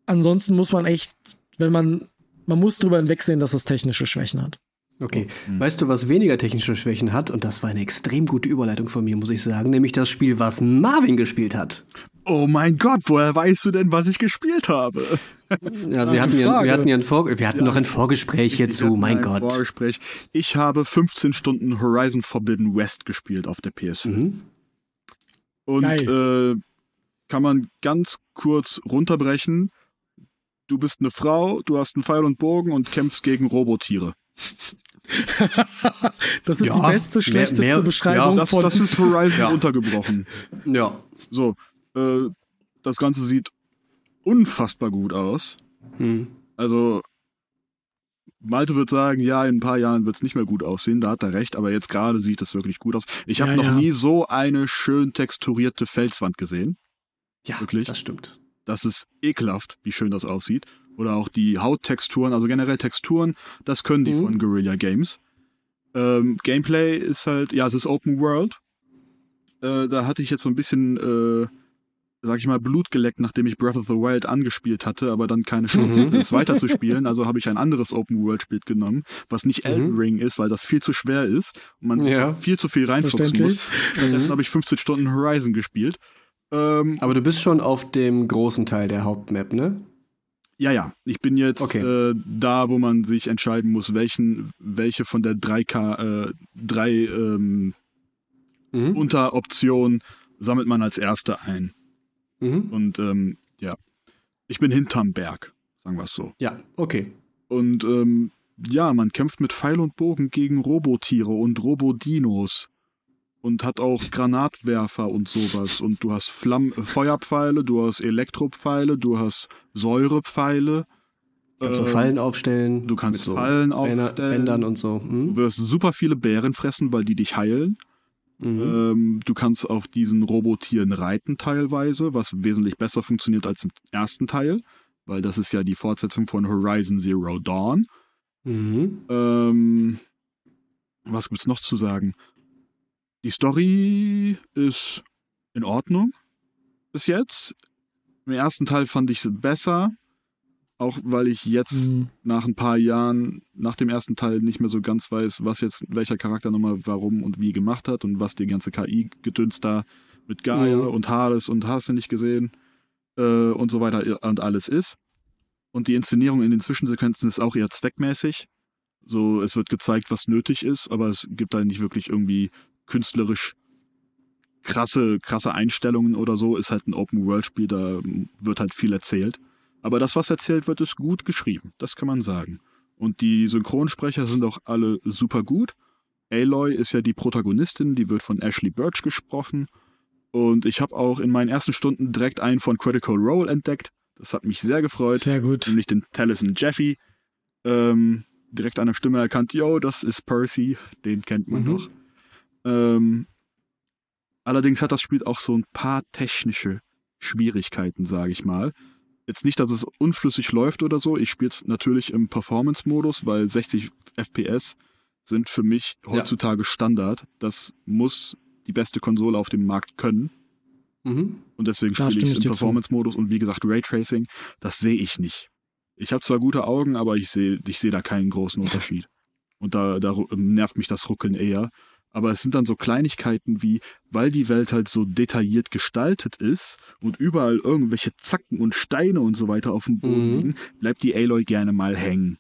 Ansonsten muss man echt, wenn man, man muss drüber hinwegsehen, dass es technische Schwächen hat. Okay. Mhm. Weißt du, was weniger technische Schwächen hat? Und das war eine extrem gute Überleitung von mir, muss ich sagen. Nämlich das Spiel, was Marvin gespielt hat. Oh mein Gott, woher weißt du denn, was ich gespielt habe? Ja, wir, hatten ja, wir hatten ja ein, Vor wir hatten ja. noch ein Vorgespräch hierzu, mein Gott. Vorgespräch. Ich habe 15 Stunden Horizon Forbidden West gespielt auf der PS5. Mhm. Und äh, kann man ganz kurz runterbrechen. Du bist eine Frau, du hast einen Pfeil und Bogen und kämpfst gegen Robotiere. das ist ja, die beste, schlechteste mehr, mehr, Beschreibung ja, das, von. Das ist Horizon ja. untergebrochen. Ja. So, äh, das Ganze sieht unfassbar gut aus. Hm. Also, Malte wird sagen, ja, in ein paar Jahren wird es nicht mehr gut aussehen, da hat er recht, aber jetzt gerade sieht es wirklich gut aus. Ich habe ja, noch ja. nie so eine schön texturierte Felswand gesehen. Ja, wirklich. Das stimmt. Das ist ekelhaft, wie schön das aussieht. Oder auch die Hauttexturen, also generell Texturen, das können die mhm. von Guerilla Games. Ähm, Gameplay ist halt, ja, es ist Open World. Äh, da hatte ich jetzt so ein bisschen, äh, sag ich mal, Blut geleckt, nachdem ich Breath of the Wild angespielt hatte, aber dann keine Chance hatte, es weiterzuspielen. Also habe ich ein anderes Open World Spiel genommen, was nicht mhm. Elden Ring ist, weil das viel zu schwer ist und man ja. viel zu viel reinfuchsen muss. Stattdessen mhm. habe ich 15 Stunden Horizon gespielt. Ähm, aber du bist schon auf dem großen Teil der Hauptmap, ne? Ja, ja. Ich bin jetzt okay. äh, da, wo man sich entscheiden muss, welchen, welche von der 3K, äh, drei ähm, mhm. Unteroptionen sammelt man als erste ein. Mhm. Und ähm, ja, ich bin hinterm Berg, sagen wir es so. Ja, okay. Und ähm, ja, man kämpft mit Pfeil und Bogen gegen Robotiere und Robodinos und hat auch Granatwerfer und sowas. Und du hast Flamm Feuerpfeile, du hast Elektropfeile, du hast Säurepfeile. Kannst du äh, Fallen aufstellen. Du kannst so Fallen aufstellen. Bändern und so. Hm? Du wirst super viele Bären fressen, weil die dich heilen. Mhm. Ähm, du kannst auf diesen Robotieren reiten teilweise, was wesentlich besser funktioniert als im ersten Teil, weil das ist ja die Fortsetzung von Horizon Zero Dawn. Mhm. Ähm, was gibt's noch zu sagen? Die Story ist in Ordnung bis jetzt. Im ersten Teil fand ich es besser, auch weil ich jetzt mhm. nach ein paar Jahren, nach dem ersten Teil nicht mehr so ganz weiß, was jetzt welcher Charakter nochmal warum und wie gemacht hat und was die ganze KI-Gedöns da mit Gaia mhm. und Hades und hast du nicht gesehen äh, und so weiter und alles ist. Und die Inszenierung in den Zwischensequenzen ist auch eher zweckmäßig. So, es wird gezeigt, was nötig ist, aber es gibt da nicht wirklich irgendwie künstlerisch krasse, krasse Einstellungen oder so, ist halt ein Open-World-Spiel, da wird halt viel erzählt. Aber das, was erzählt wird, ist gut geschrieben, das kann man sagen. Und die Synchronsprecher sind auch alle super gut. Aloy ist ja die Protagonistin, die wird von Ashley Birch gesprochen. Und ich habe auch in meinen ersten Stunden direkt einen von Critical Role entdeckt. Das hat mich sehr gefreut. Sehr gut. Nämlich den Taliesin Jeffy. Ähm, direkt an der Stimme erkannt, yo, das ist Percy, den kennt man Mhm. doch. Ähm, allerdings hat das Spiel auch so ein paar technische Schwierigkeiten, sage ich mal. Jetzt nicht, dass es unflüssig läuft oder so. Ich spiele es natürlich im Performance-Modus, weil 60 FPS sind für mich heutzutage Standard. Das muss die beste Konsole auf dem Markt können. Mhm. Und deswegen spiele ich es im. Performance-Modus. Und wie gesagt, Raytracing, das sehe ich nicht. Ich habe zwar gute Augen, aber ich sehe ich sehe da keinen großen Unterschied. Und da, da nervt mich das Ruckeln eher. Aber es sind dann so Kleinigkeiten wie, weil die Welt halt so detailliert gestaltet ist und überall irgendwelche Zacken und Steine und so weiter auf dem Boden Mhm. liegen, bleibt die Aloy gerne mal hängen.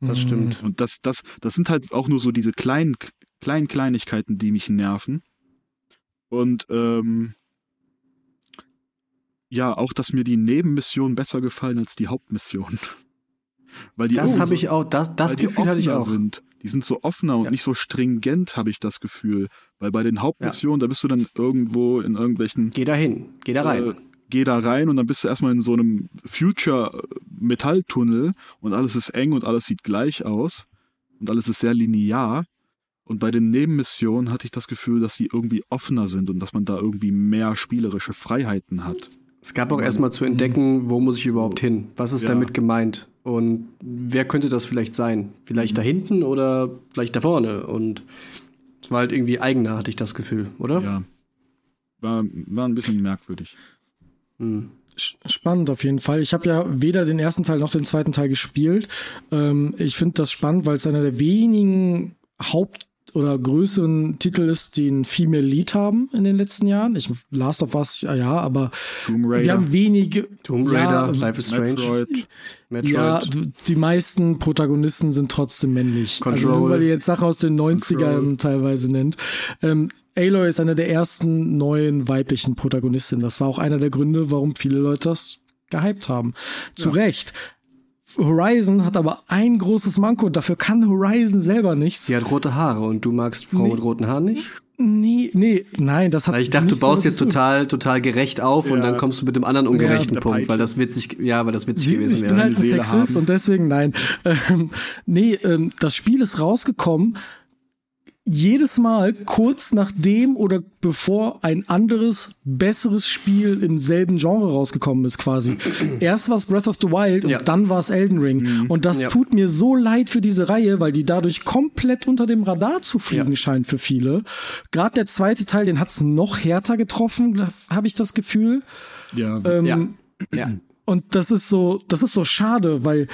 Das Mhm. stimmt. Und das, das, das sind halt auch nur so diese kleinen, kleinen Kleinigkeiten, die mich nerven. Und ähm, ja, auch, dass mir die Nebenmissionen besser gefallen als die Hauptmissionen. Weil die Das auch habe so- ich auch, das, das Gefühl hatte ich auch. Sind. Die sind so offener und Ja. nicht so stringent, habe ich das Gefühl. Weil bei den Hauptmissionen, da bist du dann irgendwo in irgendwelchen Geh da hin, geh da rein. äh, geh da rein und dann bist du erstmal in so einem Future-Metalltunnel und alles ist eng und alles sieht gleich aus und alles ist sehr linear. Und bei den Nebenmissionen hatte ich das Gefühl, dass sie irgendwie offener sind und dass man da irgendwie mehr spielerische Freiheiten hat. Es gab auch erstmal zu entdecken, wo muss ich überhaupt hin? Was ist Ja. damit gemeint? Und wer könnte das vielleicht sein? Vielleicht da hinten oder vielleicht da vorne? Und es war halt irgendwie eigener, hatte ich das Gefühl, oder? Ja. War, war ein bisschen merkwürdig. Hm. Sch- Spannend auf jeden Fall. Ich habe ja weder den ersten Teil noch den zweiten Teil gespielt. Ähm, ich finde das spannend, weil es einer der wenigen Haupt- oder größeren Titel ist, die ein Female Lead haben in den letzten Jahren. Ich Last of Us, ja, ja aber Tomb Raider, wir haben wenige. Tomb Raider, ja, Life is Strange, Metroid, Metroid. Ja, die meisten Protagonisten sind trotzdem männlich. Also Control. nur weil ihr jetzt Sachen aus den 90ern Control. teilweise nennt. Ähm, Aloy ist eine der ersten neuen weiblichen Protagonistinnen. Das war auch einer der Gründe, warum viele Leute das gehypt haben. Zu Recht. Horizon hat aber ein großes Manko und dafür kann Horizon selber nichts. Sie hat rote Haare und du magst Frauen Nee. mit roten Haaren nicht? Nee, nee, nein, das hat Weil ich dachte, du baust jetzt total, total gerecht auf und Ja. dann kommst du mit dem anderen ungerechten der Punkt, weil das witzig, ja, weil das witzig Sie, gewesen ich bin wäre. halt ein Sexist haben. und deswegen nein. Ähm, nee, ähm, das Spiel ist rausgekommen. Jedes Mal kurz nachdem oder bevor ein anderes, besseres Spiel im selben Genre rausgekommen ist, quasi. Erst war es Breath of the Wild Ja. und dann war es Elden Ring. Und das Ja. tut mir so leid für diese Reihe, weil die dadurch komplett unter dem Radar zu fliegen Ja. scheint für viele. Gerade der zweite Teil, den hat es noch härter getroffen, habe ich das Gefühl. ja, Ähm, Ja. Ja. und das ist so, das ist so schade, weil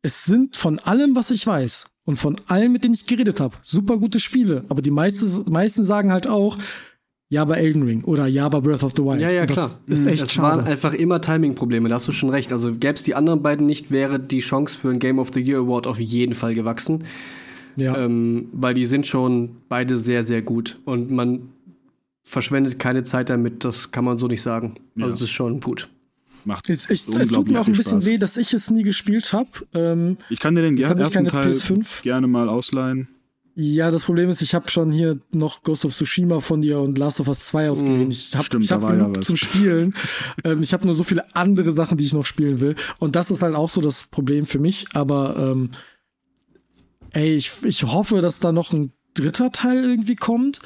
es sind von allem, was ich weiß und von allen, mit denen ich geredet habe, super gute Spiele. Aber die meiste, meisten sagen halt auch, ja, bei Elden Ring oder ja, bei Breath of the Wild. Ja, ja, klar. das ist echt es schade. waren einfach immer Timing-Probleme, da hast du schon recht. Also gäbe es die anderen beiden nicht, wäre die Chance für einen Game of the Year Award auf jeden Fall gewachsen. ja. Ähm, weil die sind schon beide sehr, sehr gut. Und man verschwendet keine Zeit damit, das kann man so nicht sagen. Also Ja. es ist schon gut. Macht es, ich, es tut mir auch ein bisschen Spaß. weh, dass ich es nie gespielt habe. Ähm, Ich kann dir den ger- ich ersten Teil PS5. gerne mal ausleihen. ja, das Problem ist, ich habe schon hier noch Ghost of Tsushima von dir und Last of Us 2 ausgeliehen. Ich habe ich hab ja genug was. zum Spielen. ähm, ich habe nur so viele andere Sachen, die ich noch spielen will. Und das ist halt auch so das Problem für mich. Aber ähm, ey, ich, ich hoffe, dass da noch ein dritter Teil irgendwie kommt,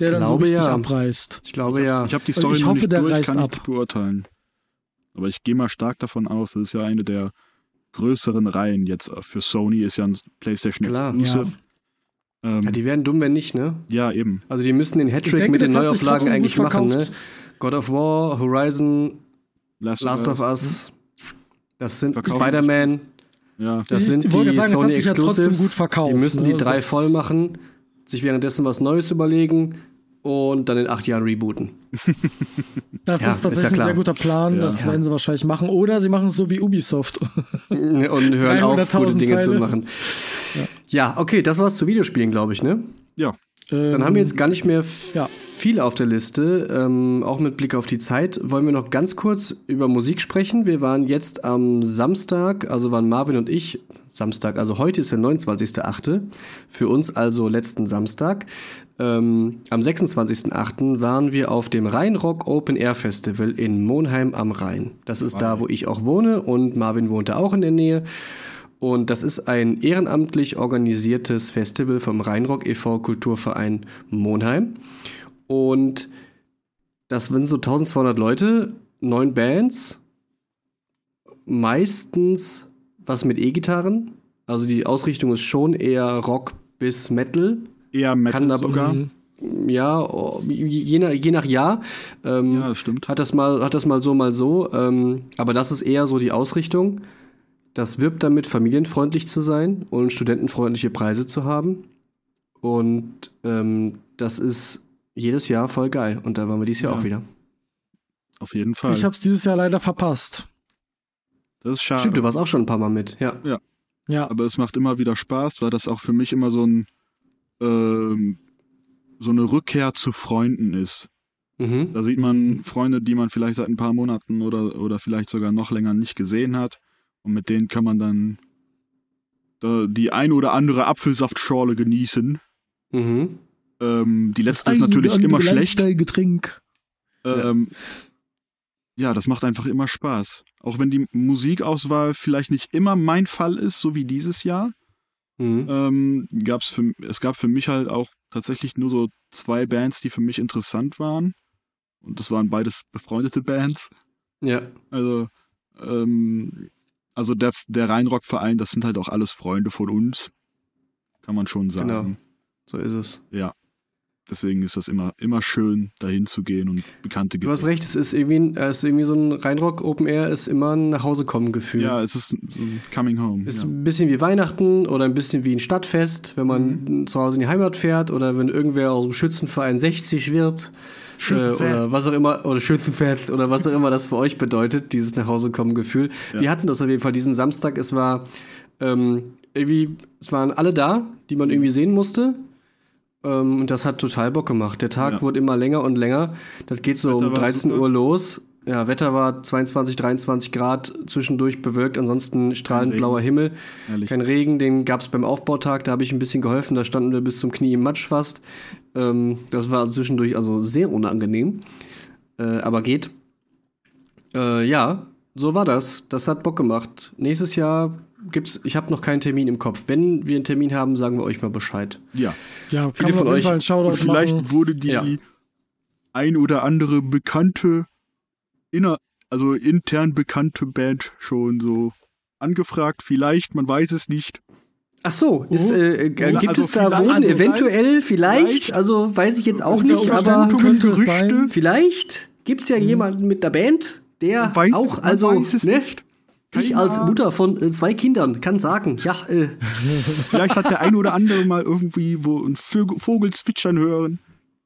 der dann so glaube, richtig ja. abreißt. Ich glaube ja. Ich habe die Und Story ich noch hoffe, nicht der durch, reißt kann ich ab. nicht beurteilen. Aber ich gehe mal stark davon aus, das ist ja eine der größeren Reihen jetzt für Sony, ist ja ein PlayStation Klar, Exclusive. Ähm, ja, die werden dumm, wenn nicht, ne? ja, eben. Also die müssen den Hattrick denke, mit den Neuauflagen eigentlich machen, ne? God of War, Horizon, Last, Last of Us, das sind. Spider-Man, Ja, das Ich sind die sagen, Sony sich ja trotzdem Exclusives. gut verkauft, Die müssen ne? die drei Das- voll machen, sich währenddessen was Neues überlegen und dann in acht Jahren rebooten. Das Ja, ist ist tatsächlich ja ein sehr guter Plan. Ja. Das Ja. werden sie wahrscheinlich machen. Oder sie machen es so wie Ubisoft. und hören auf, 300.000 gute Dinge zu Teile. machen. Ja. okay, das war's zu Videospielen, glaube ich, ne? ja. Dann haben wir jetzt gar nicht mehr viel auf der Liste, ähm, auch mit Blick auf die Zeit. Wollen wir noch ganz kurz über Musik sprechen? Wir waren jetzt am Samstag, also waren Marvin und ich, Samstag, also heute ist der 29.8., für uns also letzten Samstag. Ähm, am 26.8. waren wir auf dem Rheinrock Open Air Festival in Monheim am Rhein. Das ist da, wo ich auch wohne und Marvin wohnte auch in der Nähe. Und das ist ein ehrenamtlich organisiertes Festival vom Rheinrock e.V. Kulturverein Monheim. Und das sind so 1200 Leute, neun Bands, meistens was mit E-Gitarren. Also die Ausrichtung ist schon eher Rock bis Metal. Eher Metal Kann aber- sogar. Ja, oh, je nach, je nach Jahr. Ähm, Ja, das stimmt. hat das mal, hat das mal so, mal so. Ähm, aber das ist eher so die Ausrichtung. Das wirbt damit, familienfreundlich zu sein und studentenfreundliche Preise zu haben. Und ähm, das ist jedes Jahr voll geil. Und da waren wir dieses Jahr Ja. auch wieder. Auf jeden Fall. Ich habe es dieses Jahr leider verpasst. das ist schade. Stimmt, du warst auch schon ein paar Mal mit. Ja. Ja, aber es macht immer wieder Spaß, weil das auch für mich immer so ein ähm, so eine Rückkehr zu Freunden ist. Mhm. Da sieht man Freunde, die man vielleicht seit ein paar Monaten oder, oder vielleicht sogar noch länger nicht gesehen hat. Und mit denen kann man dann da die ein oder andere Apfelsaftschorle genießen. Mhm. Ähm, die letzte ist natürlich immer schlecht. Getränk. Ähm, ja, das macht einfach immer Spaß. Auch wenn die Musikauswahl vielleicht nicht immer mein Fall ist, so wie dieses Jahr. Mhm. ähm, gab's für, es gab für mich halt auch tatsächlich nur so zwei Bands, die für mich interessant waren. Und das waren beides befreundete Bands. Ja. Also, ähm, also der, der Rheinrock-Verein, das sind halt auch alles Freunde von uns. Kann man schon sagen. Genau. So ist es. Deswegen ist das immer, immer schön, dahin zu gehen und bekannte Du hast recht, es ist irgendwie, es ist irgendwie so ein Rheinrock Open Air, ist immer ein Nachhausekommen-Gefühl. Ja, es ist so ein Coming Home. Ist ja. ein bisschen wie Weihnachten oder ein bisschen wie ein Stadtfest, wenn man zu Hause in die Heimat fährt oder wenn irgendwer aus dem Schützenverein 60 wird. Äh, oder was auch immer, oder Schützenfest oder was auch immer das für euch bedeutet, dieses Nachhausekommen-Gefühl. Ja. Wir hatten das auf jeden Fall diesen Samstag. Es war ähm, irgendwie, es waren alle da, die man irgendwie sehen musste. Ähm, und das hat total Bock gemacht. Der Tag Ja. wurde immer länger und länger. Das geht so Wetter um war 13 super. Uhr los. Ja, Wetter war 22, 23 Grad, zwischendurch bewölkt, ansonsten strahlend blauer Himmel. Ehrlich. Kein Regen, den gab es beim Aufbautag, da habe ich ein bisschen geholfen, da standen wir bis zum Knie im Matsch fast. Ähm, das war zwischendurch also sehr unangenehm, äh, aber geht. Äh, ja, so war das. Das hat Bock gemacht. Nächstes Jahr gibt's, ich habe noch keinen Termin im Kopf. Wenn wir einen Termin haben, sagen wir euch mal Bescheid. Ja. Ja, Viele von auf jeden euch- vielleicht machen. wurde die Ja. ein oder andere bekannte, inner, also intern bekannte Band schon so angefragt. Vielleicht, man weiß es nicht. Ach so, ist, Oh. äh, g- Oh. gibt Also es da Wohnen? also eventuell, vielleicht, vielleicht. also weiß ich jetzt auch Es gibt nicht, auch aber könnte es sein. vielleicht gibt's ja jemanden mit der Band, der weiß- auch, also, weiß es ne? nicht. Ich als. Mutter von äh, zwei Kindern kann sagen, ja, äh, Vielleicht hat der ein oder andere mal irgendwie wo ein Vögel, Vogel zwitschern hören.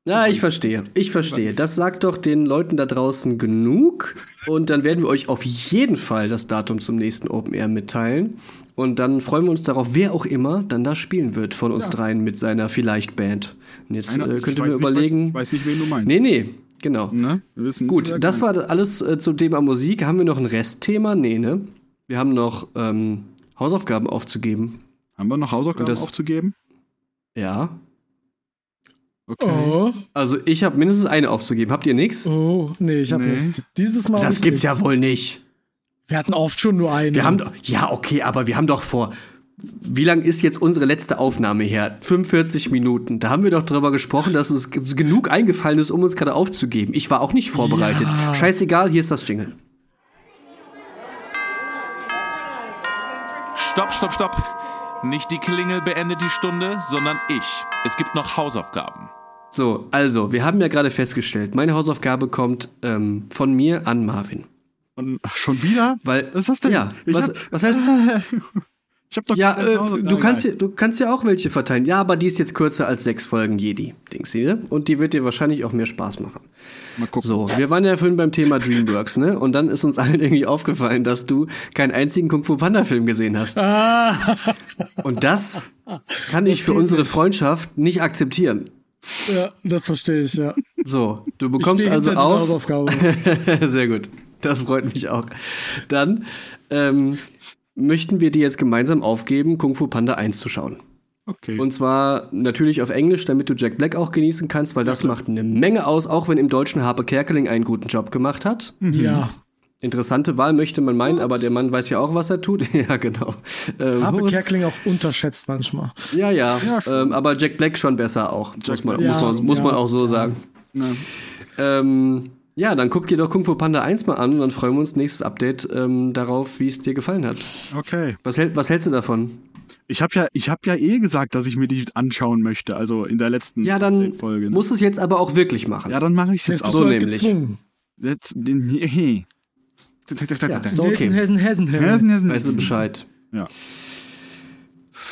ja, ich verstehe, ich verstehe. Das sagt doch den Leuten da draußen genug und dann werden wir euch auf jeden Fall das Datum zum nächsten Open Air mitteilen und dann freuen wir uns darauf, wer auch immer dann da spielen wird von uns dreien mit seiner vielleicht Band. Und jetzt Einer- äh, könnt ihr mir nicht, überlegen. Ich weiß nicht, wen du meinst. Nee, nee, genau. Ne? Wir wissen, Gut, das war alles äh, zum Thema Musik. Haben wir noch ein Restthema? Nee, ne? Wir haben noch ähm, Hausaufgaben aufzugeben. Haben wir noch Hausaufgaben das- aufzugeben? Ja. Okay. Oh, Also ich habe mindestens eine aufzugeben. Habt ihr nichts? oh, nee, ich habe Nee. nichts. Dieses Mal. Das gibt's ja nichts. wohl nicht. Wir hatten oft schon nur einen. Wir haben doch, ja, okay, aber wir haben doch vor. Wie lang ist jetzt unsere letzte Aufnahme her? 45 Minuten. Da haben wir doch drüber gesprochen, dass uns genug eingefallen ist, um uns gerade aufzugeben. Ich war auch nicht vorbereitet. Ja. Scheißegal, hier ist das Jingle. Stopp, stopp, stopp. Nicht die Klingel beendet die Stunde, sondern ich. Es gibt noch Hausaufgaben. So, also, wir haben ja gerade festgestellt, meine Hausaufgabe kommt ähm, von mir an Marvin. Und ach, schon wieder? Weil, Was ist das denn? Ja, was, hab- was heißt, Ich hab doch ja, äh, du, kannst ja, du kannst ja auch welche verteilen. Ja, aber die ist jetzt kürzer als sechs Folgen Jedi, denkst du, ne? Und die wird dir wahrscheinlich auch mehr Spaß machen. Mal gucken. So, wir waren ja vorhin beim Thema Dreamworks, ne? Und dann ist uns allen irgendwie aufgefallen, dass du keinen einzigen Kung Fu Panda Film gesehen hast. Ah, Und das kann ich für unsere. Freundschaft nicht akzeptieren. ja, das verstehe ich, ja. So, du bekommst also auf. Hausaufgabe. Sehr gut. Das freut mich auch. Dann ähm, möchten wir dir jetzt gemeinsam aufgeben, Kung Fu Panda 1 zu schauen. Okay. Und zwar natürlich auf Englisch, damit du Jack Black auch genießen kannst, weil das macht eine Menge aus, auch wenn im Deutschen Harpe Kerkeling einen guten Job gemacht hat. Ja. Interessante Wahl möchte man meinen, aber der Mann weiß ja auch, was er tut. ja, genau. Ähm, Kerkling auch unterschätzt manchmal. Ja, ja. Ja, ähm, aber Jack Black schon besser auch. muss man, Black. muss man, Ja, muss man ja, auch so sagen. Ja. Ähm, ja, dann guck dir doch Kung Fu Panda 1 mal an und dann freuen wir uns nächstes Update ähm, darauf, wie es dir gefallen hat. Okay. Was, hält, was hältst du davon? Ich habe ja, ich hab ja eh gesagt, dass ich mir die anschauen möchte, also in der letzten Ja, dann Folge. ne? musst du es jetzt aber auch wirklich machen. ja, dann mache ich es Jetzt jetzt auch. so halt nämlich. gezwungen. Jetzt, hey. Ja, ist okay. Hessen, Hessen, Hessen, Hessen. Hessen, Hessen. Weißt du Bescheid. Ja.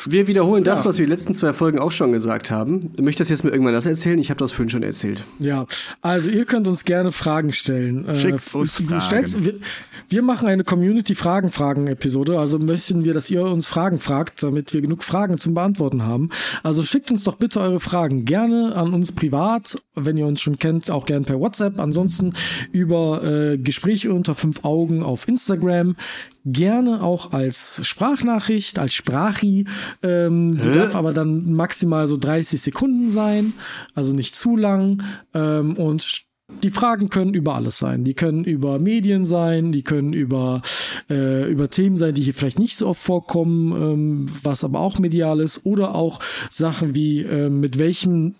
Wir wiederholen das, was wir die letzten zwei Folgen auch schon gesagt haben. Möchtest du jetzt mir irgendwann das erzählen? Ich habe das vorhin schon erzählt. Ja, also ihr könnt uns gerne Fragen stellen. Schickt uns stellt- Fragen. wir, wir machen eine Community-Fragen-Fragen-Episode, also möchten wir, dass ihr uns Fragen fragt, damit wir genug Fragen zum Beantworten haben. Also schickt uns doch bitte eure Fragen gerne an uns privat, wenn ihr uns schon kennt, auch gerne per WhatsApp. Ansonsten über äh, Gespräche unter fünf Augen auf Instagram. Gerne auch als Sprachnachricht, als Sprachi. Ähm, die darf aber dann maximal so 30 Sekunden sein, also nicht zu lang. Ähm, und die Fragen können über alles sein. Die können über Medien sein, die können über, äh, über Themen sein, die hier vielleicht nicht so oft vorkommen, ähm, was aber auch medial ist. Oder auch Sachen wie, äh, mit welchem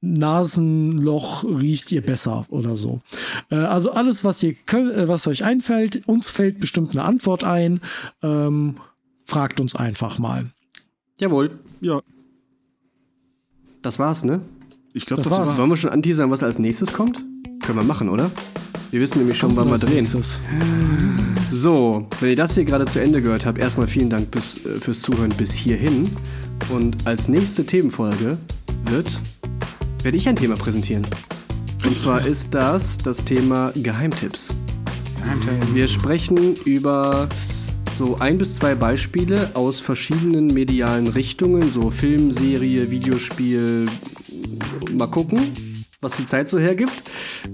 Nasenloch riecht ihr besser oder so. Äh, also alles, was ihr könnt, äh, was euch einfällt, uns fällt bestimmt eine Antwort ein. Ähm, fragt uns einfach mal. Jawohl. Ja, Das war's, ne? ich glaube, Das das, war's. war's. Wollen wir schon anteasern, was als nächstes kommt? Können wir machen, oder? Wir wissen nämlich schon, wann wir drehen. nächstes. So, wenn ihr das hier gerade zu Ende gehört habt, erstmal vielen Dank bis, äh, fürs Zuhören bis hierhin. Und als nächste Themenfolge wird, werde ich ein Thema präsentieren. Und zwar ist das das Thema Geheimtipps. Wir sprechen über so ein bis zwei Beispiele aus verschiedenen medialen Richtungen, so Film, Serie, Videospiel. Mal gucken, was die Zeit so hergibt.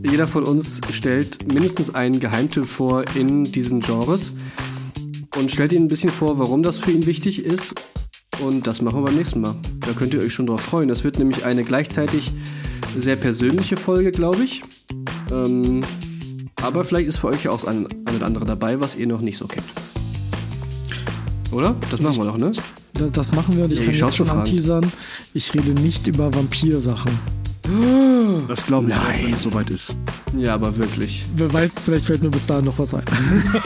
Jeder von uns stellt mindestens einen Geheimtipp vor in diesen Genres und stellt Ihnen ein bisschen vor, warum das für ihn wichtig ist. Und das machen wir beim nächsten Mal. Da könnt ihr euch schon drauf freuen. Das wird nämlich eine gleichzeitig sehr persönliche Folge, glaube ich. Ähm, aber vielleicht ist für euch ja auch das ein, ein oder andere dabei, was ihr noch nicht so kennt. Oder? Das machen wir doch, ne? Das, das machen wir und ich Ja, kann jetzt schon anteasern. Ich rede nicht über Vampirsachen. Das glaube ich, Nein. erst, wenn es soweit ist. Ja, aber wirklich. Wer weiß, vielleicht fällt mir bis dahin noch was ein.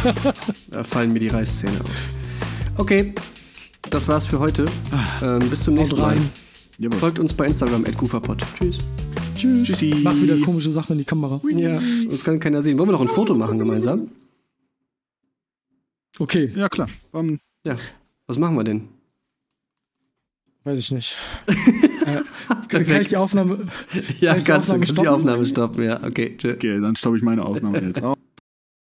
Da fallen mir die Reißzähne aus. Okay, das war's für heute. Ähm, bis zum nächsten Mal. Jawohl. Folgt uns bei Instagram, @gufapod. Tschüss. Tschüss. Tschüssi. Mach wieder komische Sachen in die Kamera. Ja, das kann keiner sehen. Wollen wir noch ein Foto machen gemeinsam? Okay, Ja, klar. Ähm, Ja. Was machen wir denn? weiß ich nicht. äh, kann ich die Aufnahme. Ja, die kannst du Aufnahme kannst die? Aufnahme stoppen. Ja, okay, tschö. okay, dann stoppe ich meine Aufnahme jetzt. auch.